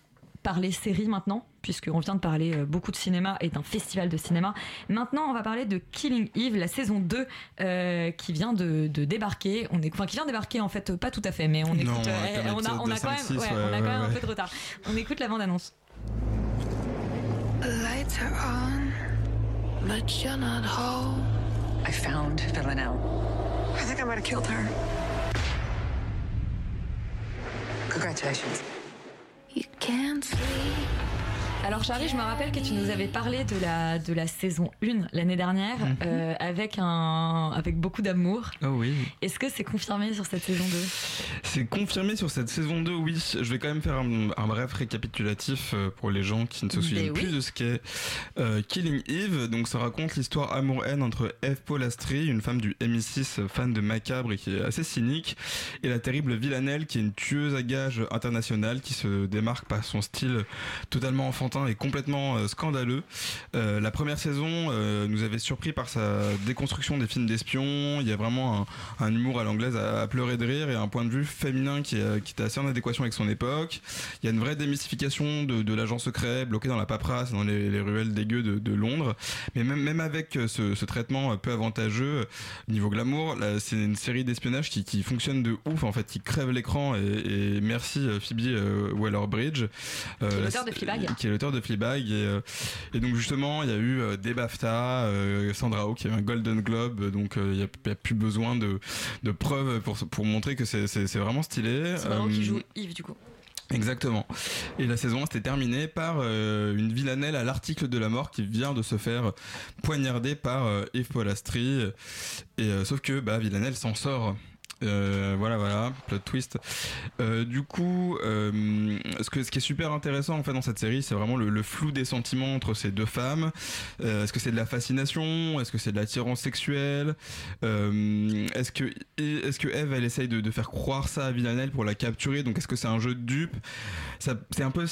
parler série maintenant, puisqu'on vient de parler euh, beaucoup de cinéma et d'un festival de cinéma. Maintenant, on va parler de Killing Eve, la saison 2, euh, qui vient de, de débarquer. On est, enfin, qui vient de débarquer, en fait, pas tout à fait, mais on écoute. un on a, on a épisode quand de même, 5, 6, ouais, ouais, on a ouais, même un ouais. peu de retard. On écoute la bande-annonce. Lights are on, but you're not home. I found Villanelle. I think I might have killed her. Congratulations. You can't sleep Alors Charlie, je me rappelle que tu nous avais parlé de la, de la saison 1 l'année dernière Mhm. euh, avec, un, avec beaucoup d'amour. Oh oui. Est-ce que c'est confirmé sur cette saison 2 C'est confirmé sur cette saison 2, oui. Je vais quand même faire un, un bref récapitulatif euh, pour les gens qui ne se Ben souviennent oui. plus de ce qu'est euh, Killing Eve. Donc ça raconte l'histoire amour-haine entre Eve Polastri, une femme du MI6 euh, fan de macabre et qui est assez cynique, et la terrible Villanelle qui est une tueuse à gages internationale qui se démarque par son style totalement et complètement euh, scandaleux. Euh, la première saison euh, nous avait surpris par sa déconstruction des films d'espions. Il y a vraiment un, un humour à l'anglaise à, à pleurer de rire et un point de vue féminin qui, est- qui était assez en adéquation avec son époque. Il y a une vraie démystification de, de l'agent secret bloqué dans la paperasse, dans les, les ruelles dégueu de, de Londres. Mais même, même avec ce, ce traitement peu avantageux, niveau glamour, c'est une série d'espionnage qui, qui fonctionne de ouf, en fait, qui crève l'écran. Et, et merci Phoebe Waller-Bridge. Qui est la- l'auteur de Fleabag. qui est l'auteur de Fleabag et, euh, et donc justement il y a eu euh, des BAFTA euh, Sandra Oh qui a eu un Golden Globe donc il n'y a, plus besoin de, de preuves pour, pour montrer que c'est vraiment stylé C'est vraiment qui joue Yves du coup. Exactement. Et la saison 1 c'était terminé par euh, une villanelle à l'article de la mort qui vient de se faire poignarder par euh, Yves Polastri. Et euh, sauf que bah, Villanelle s'en sort. Euh, voilà, voilà, plot twist. Euh, du coup, euh, ce, que, ce qui est super intéressant en fait dans cette série, c'est vraiment le, flou des sentiments entre ces deux femmes. Euh, est-ce que c'est de la fascination? Est-ce que c'est de l'attirance sexuelle? Euh, Est-ce que est-ce que Eve elle essaye de, faire croire ça à Villanelle pour la capturer? Donc est-ce que c'est un jeu de dupe? Ça, c'est un peu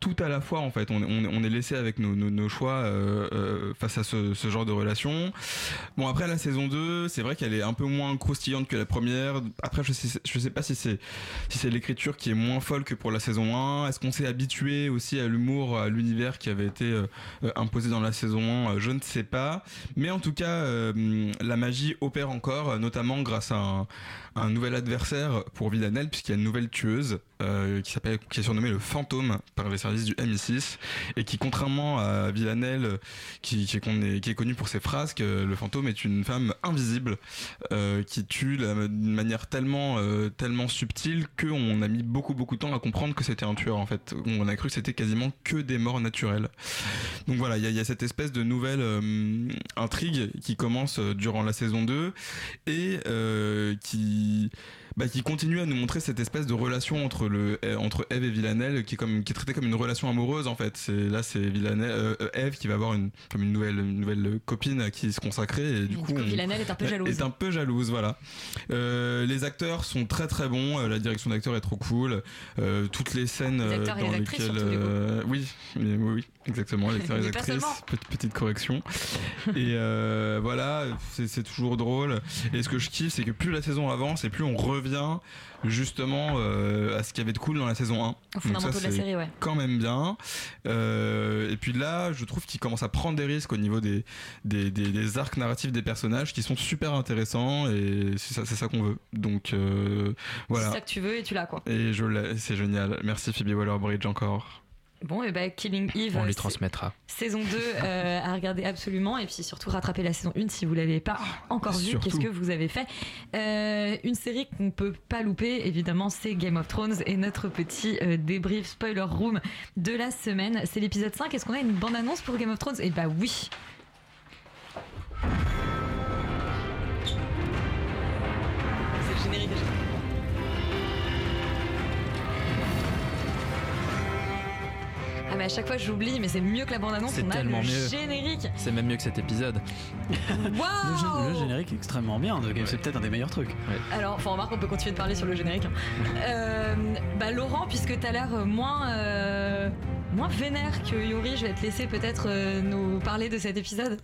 tout à la fois en fait. On, on- on est laissé avec nos, nos- nos choix euh, euh, face à ce, ce genre de relation. Bon après la saison 2, c'est vrai qu'elle est un peu moins croustillante que la première. Après je sais, je sais pas si c'est si c'est l'écriture qui est moins folle que pour la saison 1. Est-ce qu'on s'est habitué aussi à l'humour, à l'univers qui avait été euh, euh, imposé dans la saison 1 Euh, Je ne sais pas. Mais en tout cas, euh, la magie opère encore, notamment grâce à un, un nouvel adversaire pour Villanelle, puisqu'il y a une nouvelle tueuse euh, qui s'appelle, qui est surnommée le fantôme par les services du MI6 et qui, contrairement à Villanelle, qui, qui est, qui connue pour ses frasques, euh, le fantôme est une femme invisible euh, qui tue d'une manière tellement, tellement subtile qu'on a mis beaucoup beaucoup de temps à comprendre que c'était un tueur en fait. On a cru que c'était quasiment que des morts naturelles. Donc voilà, il y, a- y a cette espèce de nouvelle intrigue qui commence durant la saison 2 et euh, qui, bah, qui continue à nous montrer cette espèce de relation entre, le, euh, entre Eve et Villanelle qui est, comme, qui est traitée comme une relation amoureuse en fait. C'est, là, c'est Villanelle, euh, euh, Eve qui va avoir une, comme une, nouvelle, une nouvelle copine à qui se consacrer et du coup. Villanelle est un peu jalouse. Est un peu jalouse, voilà. Euh, les acteurs sont très très bons, la direction d'acteur est trop cool. Euh, toutes les scènes Les acteurs et dans les actrices, lesquelles. euh, oui, oui, oui, exactement, les acteurs et les actrices. Petite, correction. et voilà, c'est toujours drôle. Et ce que je kiffe, c'est que plus la saison avance et plus on revient justement euh, à ce qu'il y avait de cool dans la saison 1. Aux fondamentaux de la série, ouais. Quand même bien. Euh, et puis là, je trouve qu'il commence à prendre des risques au niveau des, des, des- des arcs narratifs des personnages qui sont super intéressants et c'est ça, c'est ça qu'on veut. Donc euh, voilà. C'est ça que tu veux et tu l'as quoi. Et je l'ai, c'est génial. Merci Phoebe Waller-Bridge encore. Bon, et ben Killing Eve. On lui transmettra. Saison 2 euh, à regarder absolument et puis surtout rattraper la saison 1 si vous l'avez pas encore vue. Qu'est-ce que vous avez fait? Euh, Une série qu'on peut pas louper, évidemment, c'est Game of Thrones et notre petit euh, débrief spoiler room de la semaine. C'est l'épisode 5. Est-ce qu'on a une bande-annonce pour Game of Thrones? Eh bah oui. Mais à chaque fois j'oublie, mais c'est mieux que la bande-annonce. C'est On a tellement le mieux. générique. C'est même mieux que cet épisode. Waouh Le, gé- le générique est extrêmement bien, de- c'est peut-être un des meilleurs trucs. Alors, enfin, remarque, on peut continuer de parler sur le générique. hein. Euh, bah, Laurent, puisque t'as l'air moins, euh, moins vénère que Yuri, je vais te laisser peut-être euh, nous parler de cet épisode.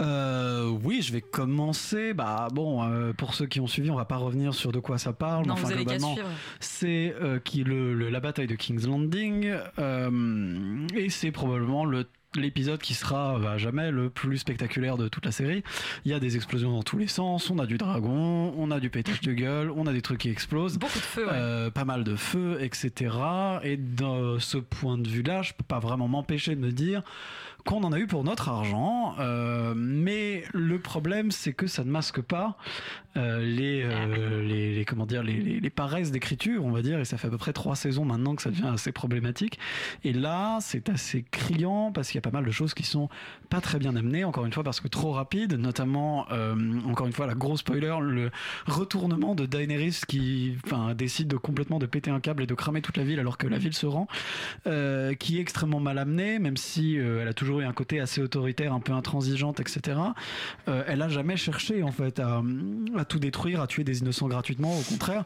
Euh, oui, je vais commencer. Bah bon, euh, pour ceux qui ont suivi, on va pas revenir sur de quoi ça parle. Non, mais vous enfin, avez globalement, c'est euh, qui le, le- la bataille de King's Landing et c'est probablement le l'épisode qui sera bah, jamais le plus spectaculaire de toute la série. Il y a des explosions dans tous les sens, on a du dragon, on a du pétage de gueule, on a des trucs qui explosent. Beaucoup de feu, ouais. Euh, pas mal de feu, etc. Et de ce point de vue-là, je peux pas vraiment m'empêcher de me dire qu'on en a eu pour notre argent, euh, mais le problème c'est que ça ne masque pas euh, les, euh, les, les- comment dire les, les, les paresses d'écriture, on va dire, et ça fait à peu près trois saisons maintenant que ça devient assez problématique. Et là, c'est assez criant parce qu'il y a pas mal de choses qui sont pas très bien amenées, encore une fois parce que trop rapide, notamment euh, encore une fois la grosse spoiler, le retournement de Daenerys qui, enfin, décide de complètement de péter un câble et de cramer toute la ville alors que la ville se rend, euh, qui est extrêmement mal amenée, même si euh, elle a toujours eu un côté assez autoritaire, un peu intransigeante, etc. Elle a jamais cherché en fait à, à tout détruire, à tuer des innocents gratuitement. Au contraire,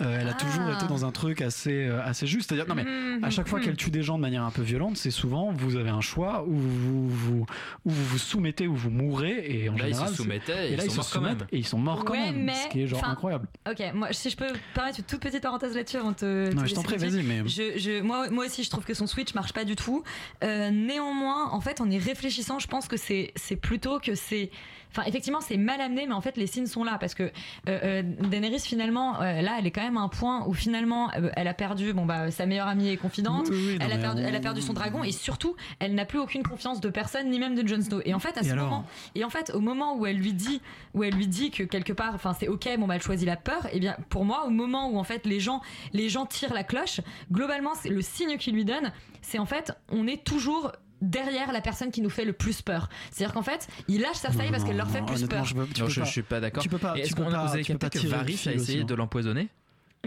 euh, elle a toujours Ah. été dans un truc assez euh, assez juste. C'est-à-dire, non mais à chaque fois mhm. qu'elle tue des gens de manière un peu violente, c'est souvent vous avez un choix où vous vous, où vous, vous soumettez ou vous mourrez et en Là, ils se général, soumettaient et ils là, sont se morts quand soumettent même. et ils sont morts quand Ouais, même, mais, ce qui est genre incroyable. Ok, moi si je peux permettre une toute petite parenthèse là-dessus avant de te. Non, te je t'en prie, vas-y, mais- Je, je- moi, moi aussi, je trouve que son switch marche pas du tout. Euh, néanmoins, en fait, en y réfléchissant, je pense que c'est c'est plutôt que c'est. Enfin, effectivement, c'est mal amené, mais en fait, les signes sont là parce que euh, euh, Daenerys, finalement, euh, là, elle est quand même à un point où finalement, elle a perdu, bon bah, sa meilleure amie et confidente. Oui, oui, non, elle a perdu, on- elle a perdu son dragon et surtout, elle n'a plus aucune confiance de personne, ni même de Jon Snow. Et en fait, à Et ce alors moment, et en fait, au moment où elle lui dit, où elle lui dit que quelque part, enfin, c'est ok, bon bah, elle choisit la peur. Et bien, pour moi, au moment où en fait les gens, les gens tirent la cloche, globalement, c'est le signe qu'il lui donne, c'est en fait, on est toujours derrière la personne qui nous fait le plus peur. C'est-à-dire qu'en fait, il lâche sa faille parce qu'elle leur fait non, plus peur. je peux- tu Non, peux je, pas- je suis pas d'accord. tu peux pas- Est-ce peux qu'on pas- a pas que Varys a essayé aussi, hein. de l'empoisonner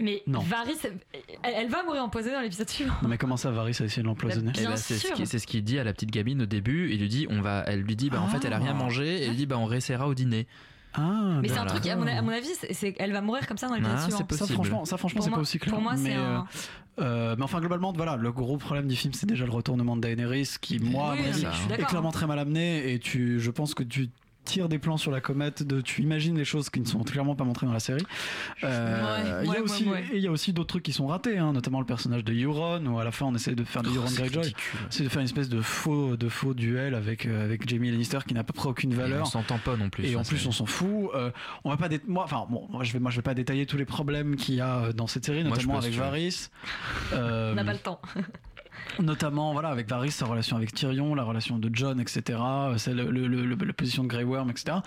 Mais Non. Varys, elle, elle va mourir empoisonnée dans l'épisode suivant. Non, mais comment ça, Varys a essayé de l'empoisonner Eh ben, c'est ce qui- c'est ce qu'il dit à la petite gamine au début. Il lui dit, on va, elle lui dit, bah, en fait, elle a rien Ah. mangé. Et il dit, bah, on réessayera au dîner. Ah, Mais c'est un truc, à mon, à mon avis, c'est- elle va mourir comme ça dans l'épisode Ah, suivant. c'est Ça franchement, ça franchement c'est pas aussi clair. pour moi, c'est mais, un- euh, euh, mais enfin globalement, voilà, le gros problème du film, c'est déjà le retournement de Daenerys, qui moi, à Oui, est clairement hein. très mal amené. Et tu, je pense que tu tires des plans sur la comète, de, tu imagines des choses qui ne sont clairement pas montrées dans la série. Euh, Ouais, il y ouais, a ouais, aussi, ouais. et il y a aussi d'autres trucs qui sont ratés, hein, notamment le personnage de Euron, où à la fin on essaie de faire de Oh, Euron Greyjoy, c'est de faire une espèce de faux, de faux duel avec euh, avec Jamie Lannister qui n'a à peu près aucune Et valeur. on s'entend pas non plus. Et en plus, on s'en fout. Euh, on va pas dé- moi, enfin, bon, moi, je vais, moi, je vais pas détailler tous les problèmes qu'il y a euh, dans cette série, notamment avec. Varys. Euh, On n'a pas le temps. notamment, voilà, avec Varys, sa relation avec Tyrion, la relation de John, etc. euh, C'est le, le- le- le- la position de Grey Worm, etc.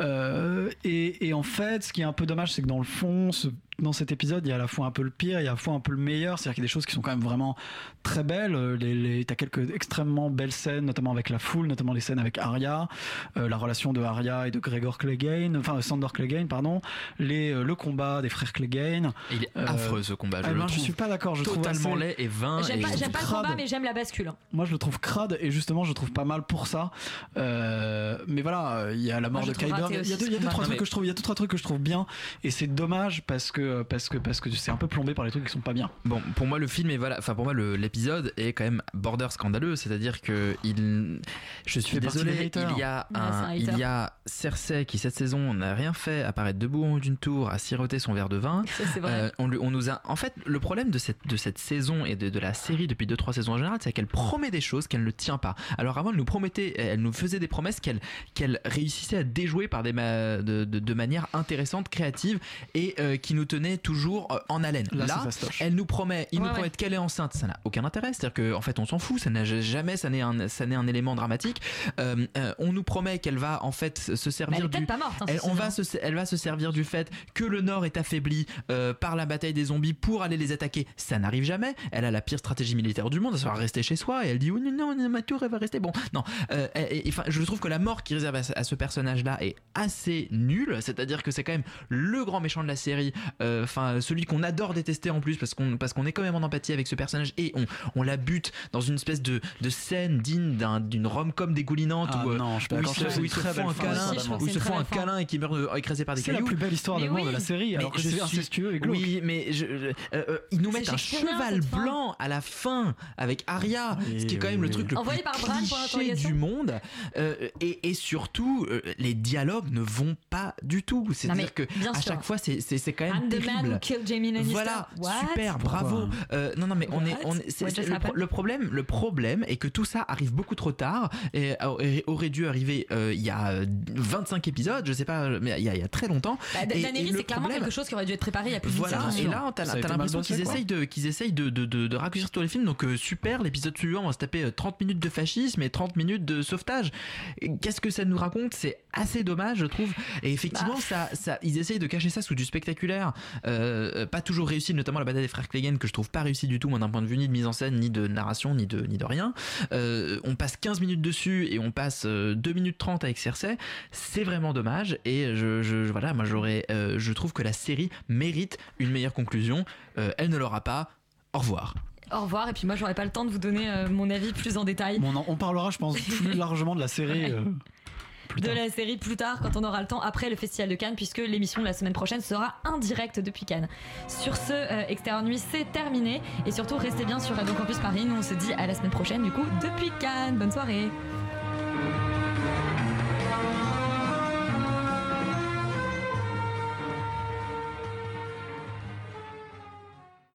Euh, et, et en fait, ce qui est un peu dommage, c'est que dans le fond, ce- dans cet épisode, il y a à la fois un peu le pire, il y a à la fois un peu le meilleur. C'est-à-dire qu'il y a des choses qui sont quand même vraiment très belles. Euh, Les, les, T'as quelques extrêmement belles scènes, notamment avec la foule, notamment les scènes avec Arya, euh, la relation de Arya et de Gregor Clegane, enfin Sandor Clegane, pardon, les, euh, le combat des frères Clegane. Il est Euh, affreux ce combat. Je le ben, je suis pas d'accord. Je trouve totalement assez- laid et vain. J'aime et pas, le crade. combat, mais j'aime la bascule. Moi, je le trouve crade et justement, je le trouve pas mal pour ça. Euh, mais voilà, il y a la mort Moi, de Kyber. y a deux, trois trucs que je trouve, il y a deux trois trucs que je trouve bien et c'est dommage parce que parce que parce que c'est un peu plombé par les trucs qui sont pas bien. Bon, pour moi, le film est voilà, enfin pour moi, le- l'épisode est quand même border scandaleux, c'est-à-dire que il, je suis désolé, il y a Ouais, un, il y a Cersei qui cette saison n'a rien fait à paraître debout en haut d'une tour, à siroter son verre de vin. Ça, c'est vrai. Euh, on, lui- on nous a, en fait, le problème de cette de cette saison et de, de la série depuis 2-3 saisons en général, c'est qu'elle promet des choses qu'elle ne tient pas. Alors avant, elle nous promettait, elle nous faisait des promesses qu'elle qu'elle réussissait à déjouer par des ma- de, de, de manière intéressante, créative et euh, qui nous tenait toujours euh, en haleine. Là, Là, elle nous promet, il Ouais, nous promet ouais. qu'elle est enceinte, ça n'a aucun intérêt. C'est-à-dire qu'en en fait, on s'en fout, ça n'a jamais, ça n'est un, ça n'est un élément dramatique. Euh, euh, on nous promet qu'elle va en fait se servir elle du. peut-être pas morte. hein, Elle, on va se, elle va se servir du fait que le Nord est affaibli euh, par la bataille des zombies pour aller les attaquer. Ça n'arrive jamais. Elle a la pire stratégie militaire du monde, à savoir rester chez soi. Et elle dit oh, non, non, ma tour, elle va rester. Bon, non. Euh, et- et- enfin, je trouve que la mort qui réserve à, ce- à ce personnage-là est assez nulle. C'est-à-dire que c'est quand même le grand méchant de la série. Euh, Enfin, celui qu'on adore détester en plus parce qu'on parce qu'on est quand même en empathie avec ce personnage et on, on la bute dans une espèce de, de scène digne d'un- d'une rom-com dégoulinante Ah où, non, je suis pas où ils se, où ils se font un câlin, où ils se font un câlin et qui meurent euh, écrasés par des C'est la cailloux. plus belle histoire d'amour oui. de la série, alors que c'est incestueux et glauque. Oui, mais je- euh, euh, ils nous mettent un cheval blanc à la fin avec Aria, Oui, ce qui est quand même le truc le plus cliché du monde. Et, et surtout, les dialogues ne vont pas du tout. C'est-à-dire que à chaque fois, c'est quand même Anne de The Man Who Killed Jamie Lannister. Voilà, What? super, bravo. Euh, non, non, mais on est, on est- c'est- What c'est- just le, problème, le problème est que tout ça arrive beaucoup trop tard et euh, aurait dû arriver euh, il y a euh, 25 épisodes, je sais pas, mais il y a, il y a très longtemps. Bah, Et- Daenerys, et le c'est clairement problème- quelque chose qui aurait dû être préparé il y a plus d'une voilà, et là, t'as t'as l'impression qu'ils essayent de, qu'ils essayent de, de, de, de raccourcir tous les films. Donc, euh, super, l'épisode suivant, on va se taper euh, 30 minutes de fascisme et 30 minutes de sauvetage. Et Qu'est-ce que ça nous raconte? C'est assez dommage, je trouve. Et effectivement, Bah. ça, ça, ils essayent de cacher ça sous du spectaculaire. Euh, pas toujours réussi, notamment la bataille des frères Clegane, que je trouve pas réussi du tout, moi, d'un point de vue ni de mise en scène, ni de narration, ni de, ni de rien. Euh, on passe 15 minutes dessus et on passe euh, 2 minutes 30 avec Cersei. C'est vraiment dommage. Et je, je- je- voilà, moi, j'aurais, euh, je trouve que la série mérite une meilleure conclusion. Euh, elle ne l'aura pas. Au revoir. Au revoir, et puis moi j'aurais pas le temps de vous donner euh, mon avis plus en détail. Bon, on, en- on parlera, je pense, plus largement de la série. De la série plus tard quand on aura le temps après le festival de Cannes puisque l'émission de la semaine prochaine sera en direct depuis Cannes. Sur ce, euh, Extérieur Nuit c'est terminé et surtout restez bien sur Radio Campus Paris. Nous on se dit à la semaine prochaine du coup depuis Cannes. Bonne soirée.